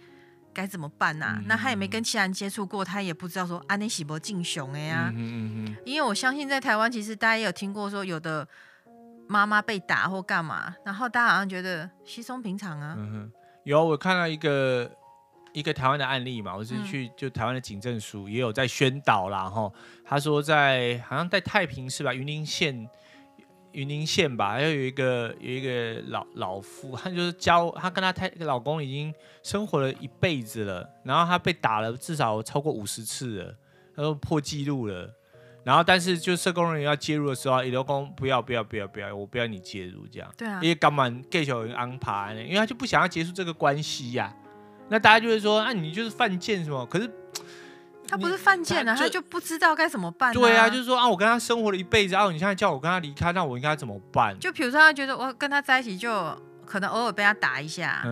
该怎么办呐、啊。嗯、那他也没跟其他人接触过，他也不知道说安内喜伯敬雄哎呀。嗯嗯嗯。因为我相信在台湾，其实大家也有听过说有的。妈妈被打或干嘛，然后大家好像觉得稀松平常啊。嗯哼，有我看到一个一个台湾的案例嘛，我是去就台湾的警政署也有在宣导啦哈。他说在好像在太平市吧，云林县云林县吧，还有一个有一个老老妇，他就是教他跟他太老公已经生活了一辈子了，然后他被打了至少超过五十次了，他说破纪录了。然后，但是就社工人员要介入的时候，伊都讲不要不要不要不要，我不要你介入这样。对啊。因为干嘛继续安排呢？因为他就不想要结束这个关系呀、啊。那大家就会说，啊，你就是犯贱什么？可是他不是犯贱啊，他就，不知道该怎么办、啊。对啊，就是说啊，我跟他生活了一辈子，然、啊、后你现在叫我跟他离开，那我应该怎么办？就比如说，他觉得我跟他在一起，就可能偶尔被他打一下。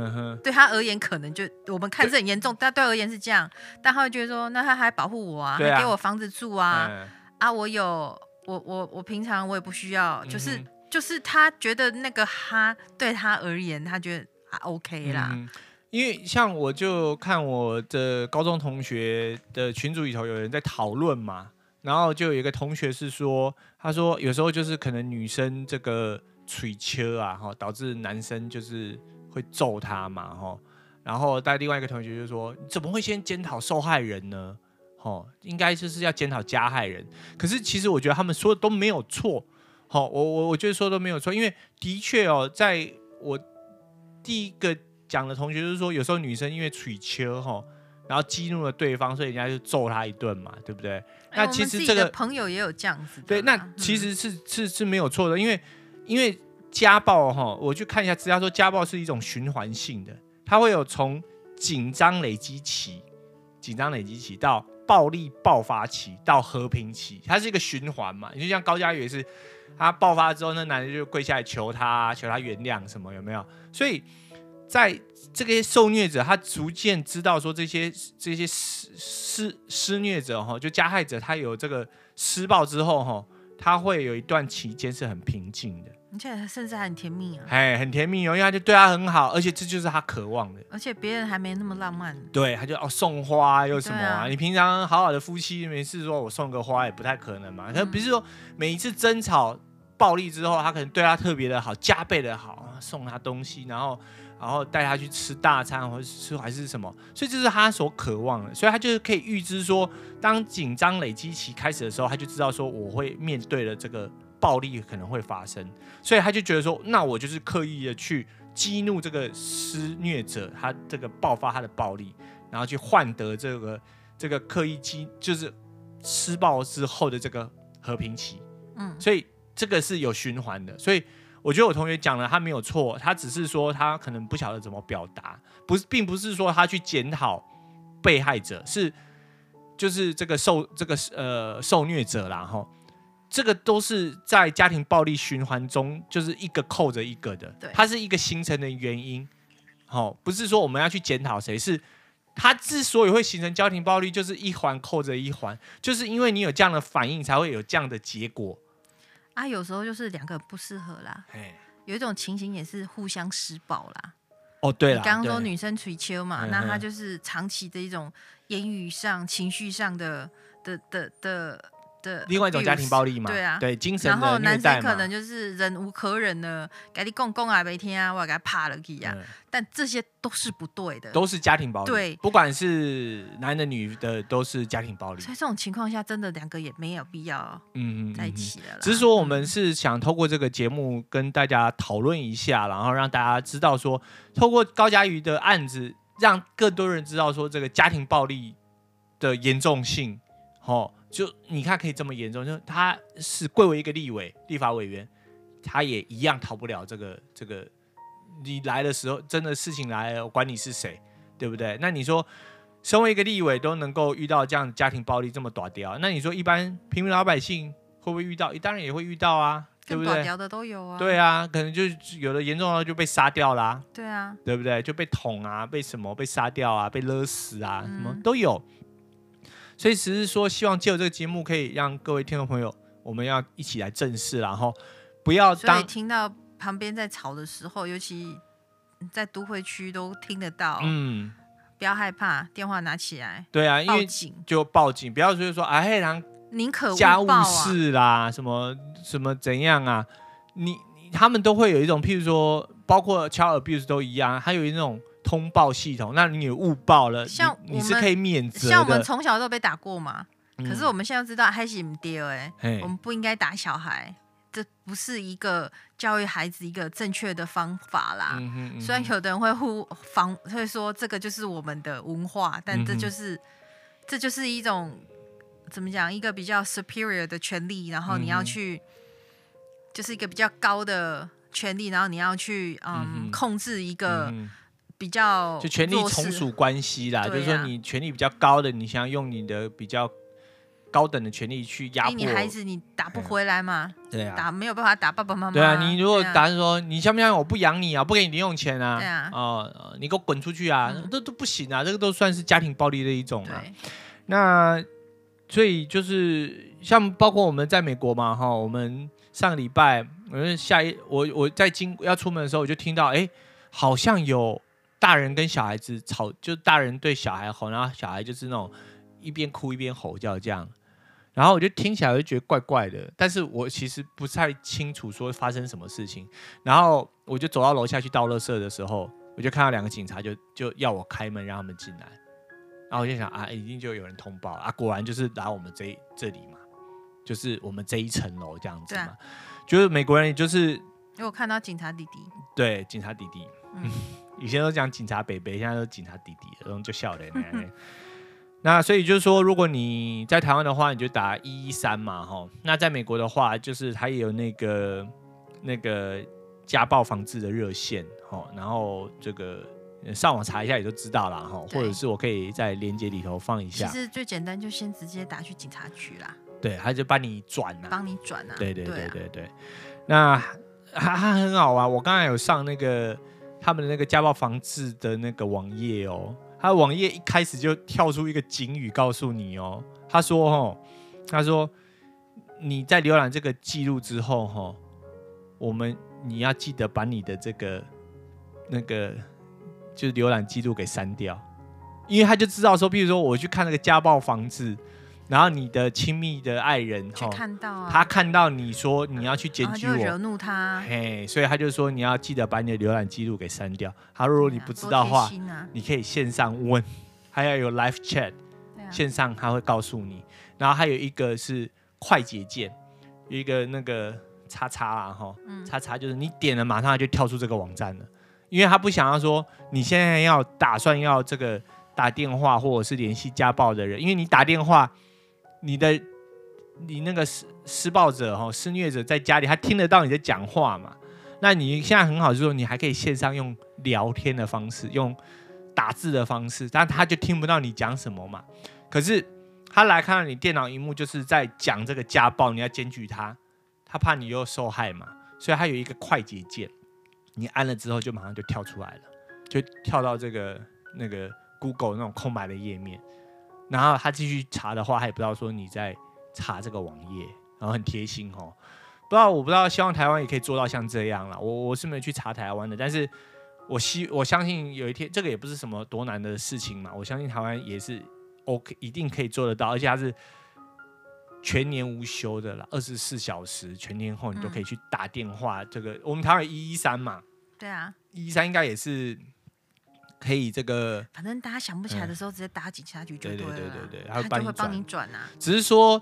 对他而言，可能就我们看是很严重，但对而言是这样。但他会觉得说，那他还保护我啊，啊还给我房子住啊。嗯啊，我有我我我平常我也不需要，就是、嗯、就是他觉得那个哈对他而言，他觉得啊 OK 啦、嗯。因为像我就看我的高中同学的群组里头有人在讨论嘛，然后就有一个同学是说，他说有时候就是可能女生这个吹车啊，哈，导致男生就是会揍他嘛，哈，然后但另外一个同学就说，怎么会先检讨受害人呢？哦，应该就是要检讨加害人，可是其实我觉得他们说的都没有错。好、哦，我我我觉得说的都没有错，因为的确哦，在我第一个讲的同学就是说，有时候女生因为取车哈，然后激怒了对方，所以人家就揍他一顿嘛，对不对？欸、那其实这个朋友也有这样子。对，那其实是、嗯、是是没有错的，因为因为家暴哈，我去看一下资料说，家暴是一种循环性的，它会有从紧张累积起，紧张累积起到。暴力爆发期到和平期，它是一个循环嘛？你就像高嘉瑜也是，他爆发之后，那男的就跪下来求他，求他原谅什么，有没有？所以在这个受虐者，他逐渐知道说这些这些施施施虐者哈，就加害者，他有这个施暴之后哈，他会有一段期间是很平静的。而且甚至还很甜蜜啊！哎，很甜蜜哦，因为他就对他很好，而且这就是他渴望的。而且别人还没那么浪漫。对，他就哦送花又什么啊？啊你平常好好的夫妻没事说我送个花也不太可能嘛。他不是说每一次争吵暴力之后，他可能对他特别的好，加倍的好，送他东西，然后然后带他去吃大餐或者吃还是什么，所以这是他所渴望的。所以他就是可以预知说，当紧张累积期开始的时候，他就知道说我会面对了这个。暴力可能会发生，所以他就觉得说，那我就是刻意的去激怒这个施虐者，他这个爆发他的暴力，然后去换得这个这个刻意激，就是施暴之后的这个和平期。嗯，所以这个是有循环的。所以我觉得我同学讲了，他没有错，他只是说他可能不晓得怎么表达，不是，并不是说他去检讨被害者，是就是这个受这个呃受虐者啦哈。这个都是在家庭暴力循环中，就是一个扣着一个的，对，它是一个形成的原因。好、哦，不是说我们要去检讨谁，是它之所以会形成家庭暴力，就是一环扣着一环，就是因为你有这样的反应，才会有这样的结果。啊，有时候就是两个不适合啦。嘿有一种情形也是互相施暴啦。哦，对了，你刚刚说女生捶秋嘛，那她就是长期的一种言语上、情绪上的的的的。的另外一种家庭暴力嘛，对啊，对精神。然后男生可能就是忍无可忍了，给你讲讲啊，每天啊，我要给他趴了去啊。但这些都是不对的，都是家庭暴力。对，不管是男的女的，都是家庭暴力。所以这种情况下，真的两个也没有必要嗯在一起了。只是说我们是想透过这个节目跟大家讨论一下，然后让大家知道说，透过高嘉瑜的案子，让更多人知道说这个家庭暴力的严重性。哦。就你看，可以这么严重，就他是贵为一个立委、立法委员，他也一样逃不了这个这个。你来的时候，真的事情来了，我管你是谁，对不对？那你说，身为一个立委都能够遇到这样家庭暴力这么短掉，那你说一般平民老百姓会不会遇到？当然也会遇到啊，对不对？大条的都有啊。对啊，可能就有的严重到就被杀掉啦、啊。对啊，对不对？就被捅啊，被什么被杀掉啊，被勒死啊，嗯、什么都有。所以只是说，希望借由这个节目，可以让各位听众朋友，我们要一起来正视，然后不要当。听到旁边在吵的时候，尤其在都会区都听得到。嗯，不要害怕，电话拿起来。对啊，因为就报警，不要就是说，哎，然后宁可家务事啦，什么什么怎样啊？你他们都会有一种，譬如说，包括 child abuse 都一样，还有一种。通报系统，那你有误报了，像你，你是可以免责的。像我们从小都被打过嘛，嗯、可是我们现在知道还是不对哎，我们不应该打小孩，这不是一个教育孩子一个正确的方法啦。嗯哼嗯哼，虽然有的人会护防，会说这个就是我们的文化，但这就是、嗯、这就是一种怎么讲，一个比较 superior 的权利，然后你要去，嗯、就是一个比较高的权利，然后你要去嗯，嗯控制一个。嗯比较就权力从属关系啦，就是说你权力比较高的，你想要用你的比较高等的权力去压迫你孩子，你打不回来嘛？对啊，打没有办法打爸爸妈妈。对啊，你如果打算说你相不相信我不养你啊，不给你零用钱啊？对啊，哦，你给我滚出去啊，这都不行啊，这个都算是家庭暴力的一种啊。那所以就是像包括我们在美国嘛，哈，我们上个礼拜，我们下一我我在经要出门的时候，我就听到哎，好像有。大人跟小孩子吵，就大人对小孩吼，然后小孩就是那种一边哭一边吼叫这样，然后我就听起来我就觉得怪怪的，但是我其实不太清楚说发生什么事情，然后我就走到楼下去倒垃圾的时候，我就看到两个警察就就要我开门让他们进来，然后我就想啊，一定就有人通报啊，果然就是来我们这这里嘛，就是我们这一层楼这样子嘛，啊、就是美国人就是，因为我看到警察弟弟，对，警察弟弟，嗯。以前都讲警察北北，现在都警察弟弟，然后就笑脸。那所以就是说，如果你在台湾的话，你就打一一三嘛，哈。那在美国的话，就是它也有那个那个家暴防治的热线，哈。然后这个上网查一下也就知道了，哈。或者是我可以在链接里头放一下。其实最简单，就先直接打去警察局啦。对，他就帮你转啊，帮你转啊。对对对对对。那 他他很好啊，我刚才有上那个。他们的那个家暴防治的那个网页哦，他网页一开始就跳出一个警语，告诉你哦，他说哦，他说你在浏览这个记录之后哈，我们你要记得把你的这个那个就是浏览记录给删掉，因为他就知道说，比如说我去看那个家暴防治。然后你的亲密的爱人哈，看到啊，他看到你说你要去检举我，惹怒他，嘿，所以他就说你要记得把你的浏览记录给删掉。他如果你不知道的话，啊、你可以线上问，还要有 live chat，、啊、线上他会告诉你。然后还有一个是快捷键，有一个那个叉叉啊哈，叉叉就是你点了马上就跳出这个网站了，因为他不想要说你现在要打算要这个打电话或者是联系家暴的人，因为你打电话。你的，你那个施施暴者哈，施虐者在家里，他听得到你在讲话嘛？那你现在很好，就是说你还可以线上用聊天的方式，用打字的方式，但他就听不到你讲什么嘛。可是他来看到你电脑荧幕，就是在讲这个家暴，你要检举他，他怕你又受害嘛，所以他有一个快捷键，你按了之后就马上就跳出来了，就跳到这个那个 Google 那种空白的页面，然后他继续查的话，他也不知道说你在查这个网页，然后很贴心哦。不知道，我不知道，希望台湾也可以做到像这样了。我我是没有去查台湾的，但是我希我相信有一天，这个也不是什么多难的事情嘛。我相信台湾也是 OK，一定可以做得到，而且它是全年无休的了，二十四小时全天候你都可以去打电话。嗯、这个我们台湾一一三嘛，对啊，一一三应该也是可以这个。反正大家想不起来的时候，直接打警察局就对了。对对对对对，他就会帮你转啊。只是说。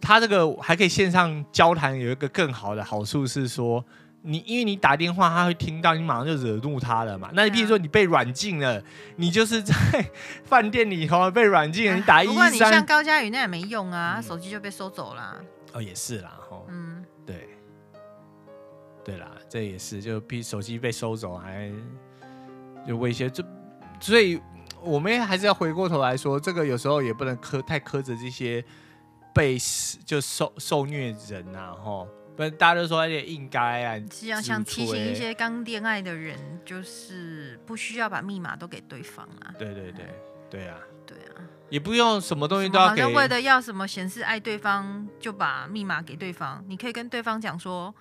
他这个还可以线上交谈，有一个更好的好处是说，你因为你打电话，他会听到，你马上就惹怒他了嘛。那你比如说你被软禁了，你就是在饭店里头被软禁了，你 打一三，不过你像高嘉宇那也没用啊，手机就被收走了。哦，也是啦，吼，嗯，对，对啦，这也是，就比手机被收走还就威胁，就所以我们还是要回过头来说，这个有时候也不能苛太苛责这些。被就受受虐人呐、啊，吼，不然大家都说也应该啊。是要想提醒一些刚恋爱的人，就是不需要把密码都给对方啊。对对对，对啊，对啊，也不用什么东西都要给。好像为了要什么显示爱对方，就把密码给对方。你可以跟对方讲说。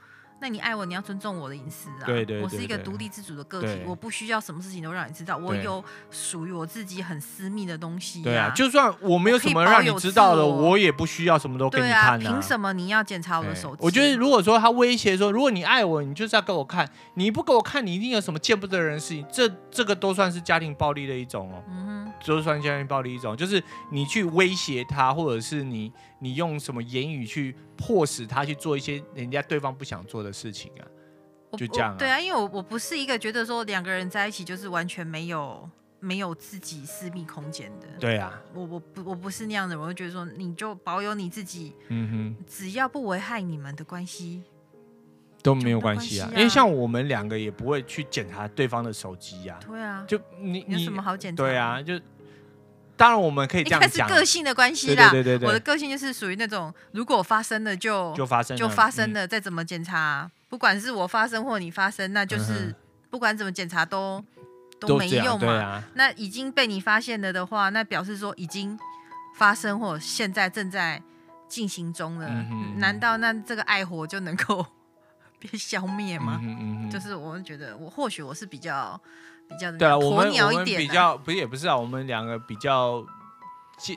那你爱我，你要尊重我的隐私啊！对对，对，对，我是一个独立自主的个体，我不需要什么事情都让你知道，我有属于我自己很私密的东西、啊。对啊，就算我没有什么让你知道的，我，我也不需要什么都给你看啊！凭、啊、什么你要检查我的手机？我觉得如果说他威胁说，如果你爱我，你就是要给我看，你不给我看，你一定有什么见不得人的事情。这这个都算是家庭暴力的一种哦。嗯哼。就算家庭暴力一种，就是你去威胁他，或者是你你用什么言语去迫使他去做一些人家对方不想做的事情啊，就这样啊。对啊，因为我我不是一个觉得说两个人在一起就是完全没有没有自己私密空间的。对啊，我我不我不是那样的，我会觉得说你就保有你自己，嗯哼，只要不危害你们的关系。都没有关系啊，因为像我们两个也不会去检查对方的手机呀。对啊，就你你有什么好检查？对啊，就当然我们可以这样讲。是个性的关系啦，对对对，我的个性就是属于那种，如果发生了就就发生就发生了，再怎么检查，不管是我发生或你发生，那就是不管怎么检查都都没用嘛。那已经被你发现了的话，那表示说已经发生或现在正在进行中了。难道那这个爱火就能够？被消灭吗？就是我们觉得，我或许我是比较比较对啊，我们我们比较不是也不是啊，我们两个比较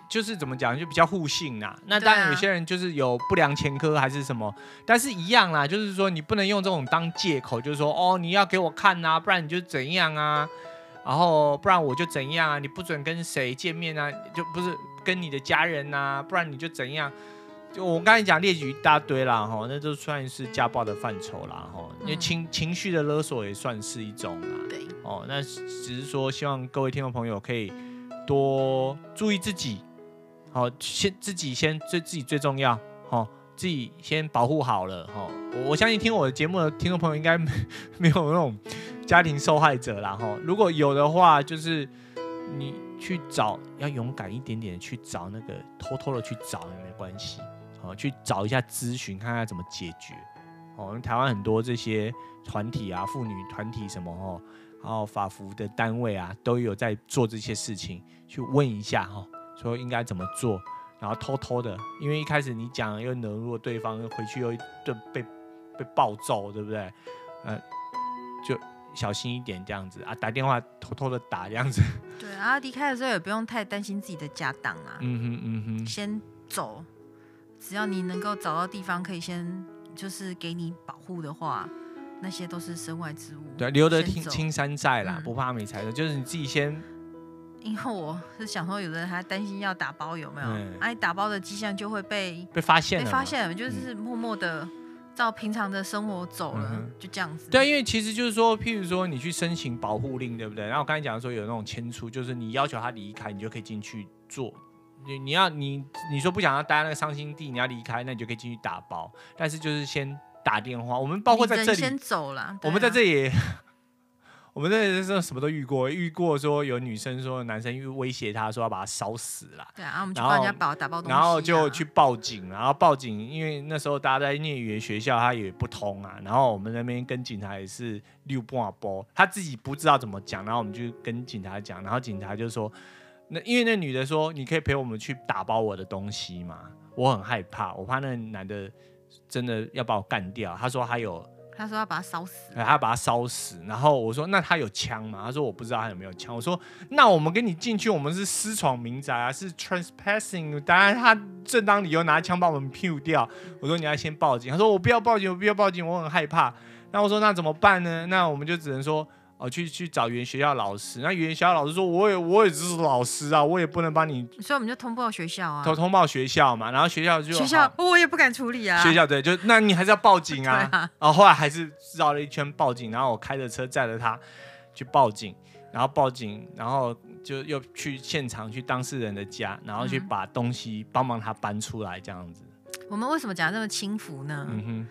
就是怎么讲，就比较互信呐。那当然有些人就是有不良前科还是什么，但是一样啦，就是说你不能用这种当借口，就是说哦你要给我看呐，不然你就怎样啊，然后不然我就怎样啊，你不准跟谁见面啊，就不是跟你的家人呐，不然你就怎样。就我刚才讲列举一大堆啦，哈，那就算是家暴的范畴啦，哈，因为情情绪的勒索也算是一种啦，对，哦，那只是说希望各位听众朋友可以多注意自己，好，先自己先最自己最重要，哈，自己先保护好了，哈，我我相信听我的节目的听众朋友应该没 没有那种家庭受害者啦，哈，如果有的话，就是你去找，要勇敢一点点去找那个偷偷的去找也没关系。去找一下咨询，看看怎么解决。哦，台湾很多这些团体啊，妇女团体什么哦，然后法服的单位啊，都有在做这些事情。去问一下哈，说应该怎么做，然后偷偷的，因为一开始你讲又能，如果对方，回去又一顿被被暴揍，对不对？呃，就小心一点这样子啊，打电话偷偷的打这样子。对啊，离开的时候也不用太担心自己的家当啊。嗯哼嗯哼，先走。只要你能够找到地方可以先就是给你保护的话，那些都是身外之物。对，留得青青山在啦，嗯、不怕没柴烧。就是你自己先。因为我是想说，有的人还担心要打包有没有？哎、嗯，打包的迹象就会被被发现了，被发现了，就是默默的照平常的生活走了，嗯、就这样子。对，因为其实就是说，譬如说你去申请保护令，对不对？然后我刚才讲说有那种迁出，就是你要求他离开，你就可以进去做。你你要你你说不想要待在那个伤心地，你要离开，那你就可以进去打包。但是就是先打电话，我们包括在这里先走了。我们在这里，我们这这什么都遇过，遇过说有女生说男生威胁她说要把她烧死了。对啊，我们就帮人家打打包东西，然后就去报警，然后报警，因为那时候大家在念语言学校，他也不通啊。然后我们那边跟警察也是六半波，他自己不知道怎么讲，然后我们就跟警察讲，然后警察就说，那因为那女的说，你可以陪我们去打包我的东西嘛，我很害怕，我怕那男的真的要把我干掉。他说他有。他说要把他烧死，他要把他烧死。然后我说那他有枪吗？他说我不知道他有没有枪。我说那我们跟你进去，我们是私闯民宅啊，是 trespassing。当然他正当理由拿枪把我们 Q 掉。我说你要先报警。他说我不要报警，我不要报警，我很害怕。那我说那怎么办呢？那我们就只能说。哦，去去找原学校老师，那原学校老师说，我也我也只是老师啊，我也不能帮你，所以我们就通报学校啊，通通报学校嘛，然后学校就学校我也不敢处理啊，学校对，就那你还是要报警啊，然后后来还是绕了一圈报警，然后我开着车载着他去报警，然后报警，然后就又去现场去当事人的家，然后去把东西帮忙他搬出来这样子。我们为什么讲这么轻浮呢？嗯哼。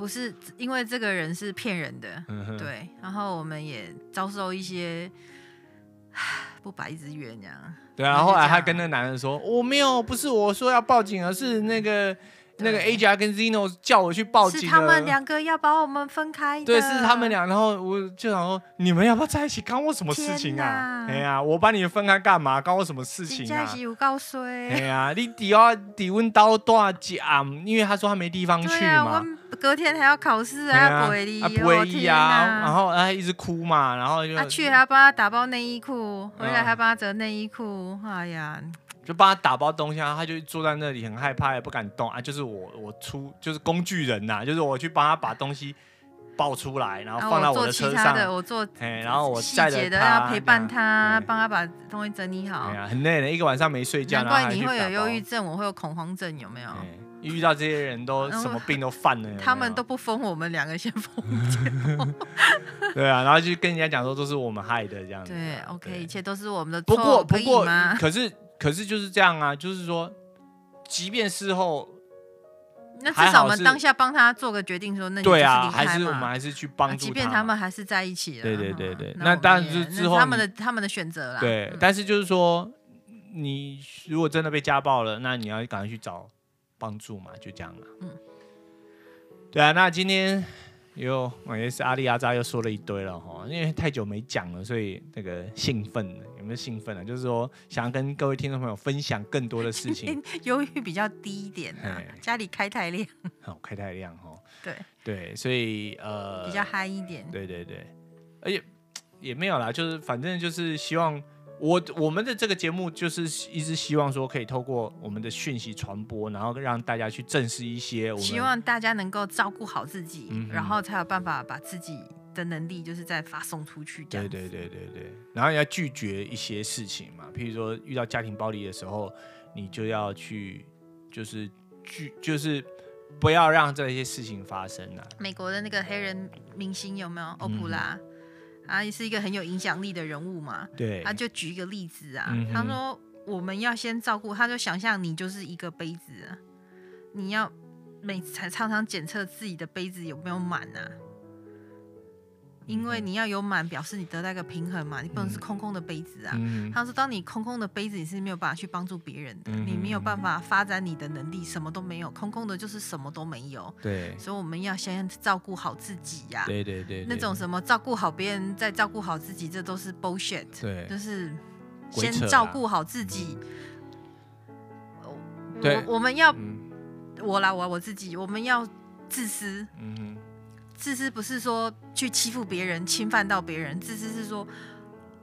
不是因为这个人是骗人的，嗯、对，然后我们也遭受一些不白之冤这样。对啊，后来他跟那个男人说：“我没有，不是我说要报警，而是那个。”那个 AJ 跟 Zeno 叫我去报警，是他们两个要把我们分开的。对，是他们俩。然后我就想说，你们要不要在一起？干我什么事情啊？哎呀，我把你们分开干嘛？干我什么事情啊？在一起有够衰。哎呀，你底要底温刀多少讲？因为他说他没地方去嘛。隔天还要考试啊，不会的，不会的啊。然后他一直哭嘛，然后就他去还要帮他打包内衣裤，回来还帮他折内衣裤。哎呀。就帮他打包东西啊，他就坐在那里很害怕，也不敢动啊。就是我，我出就是工具人呐、啊，就是我去帮他把东西抱出来，然后放到我的车上。我做哎，然后我细节的要陪伴他，帮他把东西整理好。很累的，一个晚上没睡觉。难怪你会有忧郁症，我会有恐慌症，有没有？遇到这些人都什么病都犯了 有有，他们都不疯，我们两个先疯。对啊，然后就跟人家讲说都是我们害的这样子。对，OK，一切都是我们的错。不过，不过，可是。可是就是这样啊，就是说，即便事后，那至少我们当下帮他做个决定，说那对啊，还是我们还是去帮助他，即便他们还是在一起了。对对对对，那当然是之后他们的他们的选择啦。对，但是就是说，你如果真的被家暴了，那你要赶快去找帮助嘛，就这样了。嗯，对啊，那今天。又，我也是阿里阿扎又说了一堆了哈，因为太久没讲了，所以那个兴奋了，有没有兴奋了？就是说想要跟各位听众朋友分享更多的事情。忧郁比较低一点、啊，家里开太亮。好，开太亮哈。对对，所以呃，比较嗨一点。对对对，而且也没有啦，就是反正就是希望。我我们的这个节目就是一直希望说可以透过我们的讯息传播，然后让大家去正视一些。希望大家能够照顾好自己，嗯、然后才有办法把自己的能力就是再发送出去。对对对对对，然后要拒绝一些事情嘛，譬如说遇到家庭暴力的时候，你就要去就是拒就是不要让这些事情发生啊。美国的那个黑人明星有没有欧普拉？嗯他也是一个很有影响力的人物嘛，对，他就举一个例子啊，嗯、他说我们要先照顾，他就想象你就是一个杯子，你要每次常常检测自己的杯子有没有满啊。因为你要有满，表示你得到一个平衡嘛，你不能是空空的杯子啊。嗯、他说，当你空空的杯子，你是没有办法去帮助别人的，嗯、你没有办法发展你的能力，什么都没有，空空的就是什么都没有。对，所以我们要先照顾好自己呀、啊。对对，对对对，那种什么照顾好别人再照顾好自己，这都是 bullshit。对，就是先照顾好自己。对我我们要、嗯、我来我我自己，我们要自私。嗯哼。自私不是说去欺负别人、侵犯到别人，自私是说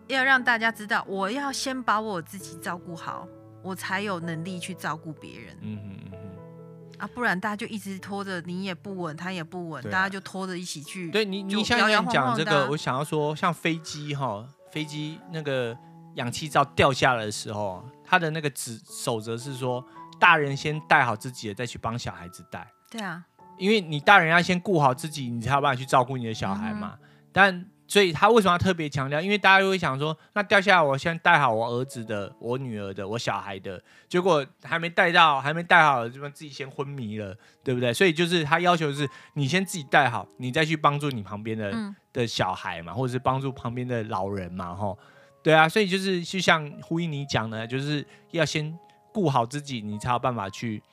要让大家知道，我要先把我自己照顾好，我才有能力去照顾别人。嗯嗯嗯哼啊，不然大家就一直拖着，你也不稳，他也不稳，啊、大家就拖着一起去。对你，你想要讲这个，我想要说，像飞机哈，飞机那个氧气罩掉下来的时候，他的那个指守则是说，大人先带好自己的，再去帮小孩子带。对啊。因为你大人要先顾好自己，你才有办法去照顾你的小孩嘛。嗯、但所以他为什么要特别强调？因为大家都会想说，那掉下来，我先带好我儿子的、我女儿的、我小孩的，结果还没带到，还没带好，这边自己先昏迷了，对不对？所以就是他要求是，你先自己带好，你再去帮助你旁边的、嗯、的小孩嘛，或者是帮助旁边的老人嘛，吼，对啊，所以就是就像呼应你讲的，就是要先顾好自己，你才有办法去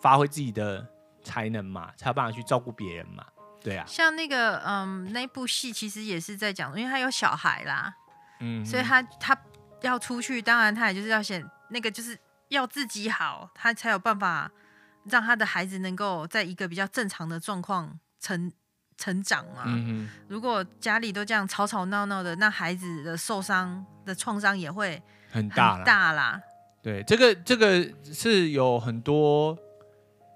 发挥自己的才能嘛，才有办法去照顾别人嘛。对啊，像那个嗯，那部戏其实也是在讲，因为他有小孩啦，嗯，所以他他要出去，当然他也就是要先那个就是要自己好，他才有办法让他的孩子能够在一个比较正常的状况成成长嘛。嗯，如果家里都这样吵吵闹闹的，那孩子的受伤的创伤也会很大很大啦。对，这个这个是有很多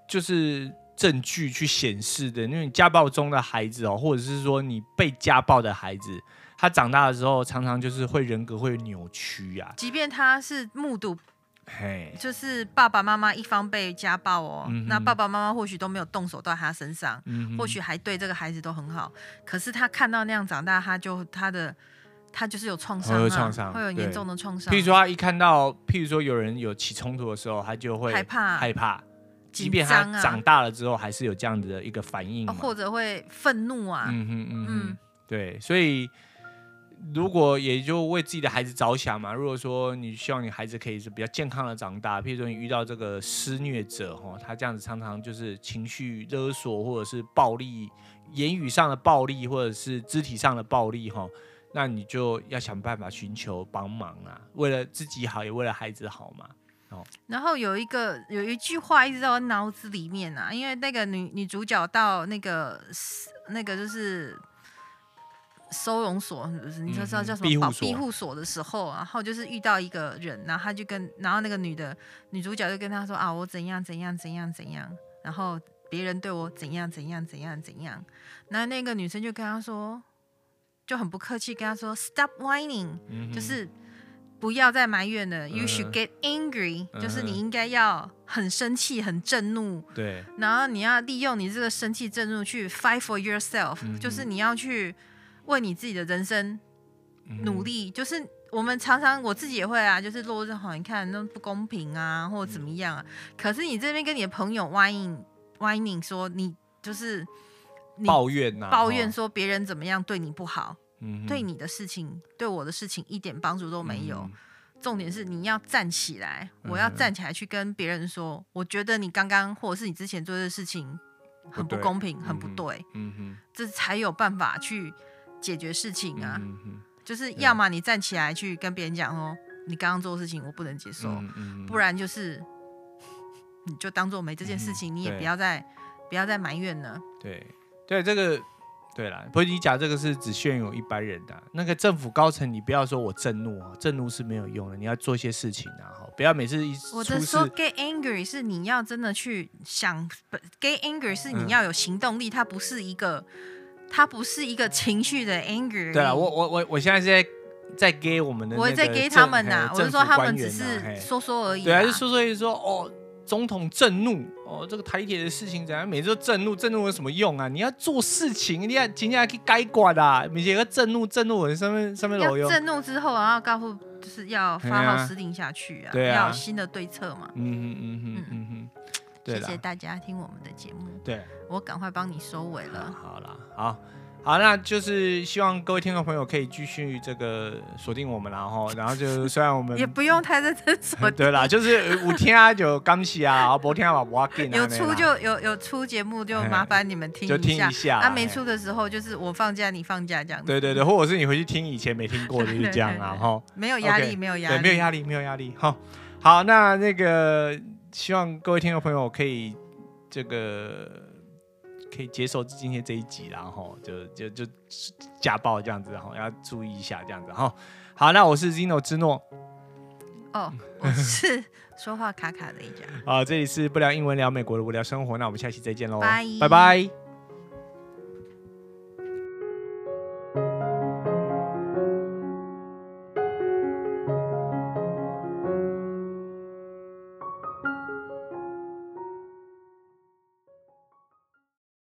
就是。证据去显示的，因为你家暴中的孩子哦，或者是说你被家暴的孩子，他长大的时候常常就是会人格会扭曲呀、啊。即便他是目睹，嘿，就是爸爸妈妈一方被家暴哦，嗯、那爸爸妈妈或许都没有动手到他身上，嗯、或许还对这个孩子都很好，可是他看到那样长大，他就他的他就是有创伤、啊，有创伤，会有严重的创伤。譬如说他一看到，譬如说有人有起冲突的时候，他就会害怕害怕。即便他长大了之后，还是有这样子的一个反应，或者会愤怒啊。嗯哼嗯嗯，对，所以如果也就为自己的孩子着想嘛。如果说你希望你孩子可以是比较健康的长大，譬如说你遇到这个施虐者哈，他这样子常常就是情绪勒索，或者是暴力、言语上的暴力，或者是肢体上的暴力哈，那你就要想办法寻求帮忙啊，为了自己好，也为了孩子好嘛。然后有一个有一句话一直在我脑子里面啊，因为那个女女主角到那个那个就是收容所，是不是？你知道叫什么？保庇护所的时候，然后就是遇到一个人，然后他就跟，然后那个女的女主角就跟他说啊，我怎样怎样怎样怎样，然后别人对我怎样怎样怎样怎样，那那个女生就跟他说，就很不客气跟他说，Stop whining，嗯，就是。不要再埋怨了。You should get angry，、uh. 就是你应该要很生气、很震怒。对。然后你要利用你这个生气、震怒去 fight for yourself，、嗯、就是你要去为你自己的人生努力。嗯、就是我们常常我自己也会啊，就是落日好，你看那不公平啊，或者怎么样啊。嗯、可是你这边跟你的朋友 whining whining 说你就是你抱怨啊，抱怨说别人怎么样对你不好。嗯、对你的事情，对我的事情一点帮助都没有。嗯、重点是你要站起来，我要站起来去跟别人说，嗯、我觉得你刚刚或者是你之前做的事情很不公平，很不对。嗯哼，这才有办法去解决事情啊。嗯、就是要么你站起来去跟别人讲哦，你刚刚做的事情我不能接受，嗯、不然就是你就当做没这件事情，嗯、你也不要再不要再埋怨了。对，对这个。对了，不是你讲这个是只限于一般人的，那个政府高层，你不要说我震怒啊，震怒是没有用的，你要做一些事情啊，不要每次一我的说 get angry 是你要真的去想，get angry 是你要有行动力，嗯、它不是一个，它不是一个情绪的 angry。对啊，我我我我现在是在在给我们的，我在给他们呐、啊，我是说他们只是说说而已，对，还是说说意思说哦。总统震怒哦，这个台铁的事情怎样？每次都震怒，震怒有什么用啊？你要做事情，你要今天还可以改管啊！每节个震怒，震怒我，上面上面有震怒之后，然后告诉就是要发号施令下去啊，对啊，要有新的对策嘛。嗯嗯嗯嗯嗯哼，谢谢大家听我们的节目。对，我赶快帮你收尾了。好了，好。好，那就是希望各位听众朋友可以继续这个锁定我们，然后，然后就 虽然我们也不用太认真锁 定，对啦，就是五天啊就刚起啊，然后不听啊不要紧啊。有出就有有出节目就麻烦你们听一下，就听一下。啊，没出的时候就是我放假你放假这样子。对对对，或者是你回去听以前没听过的就这样啊哈。没有压力，没有压力，没有压力，没有压力。好，好，那那个希望各位听众朋友可以这个。可以接受今天这一集，然后就就就家暴这样子，然后要注意一下这样子哈。好，那我是 Zino 之诺。哦，我是说话卡卡的一家。啊，这里是不聊英文聊美国的无聊生活，那我们下期再见喽，拜拜。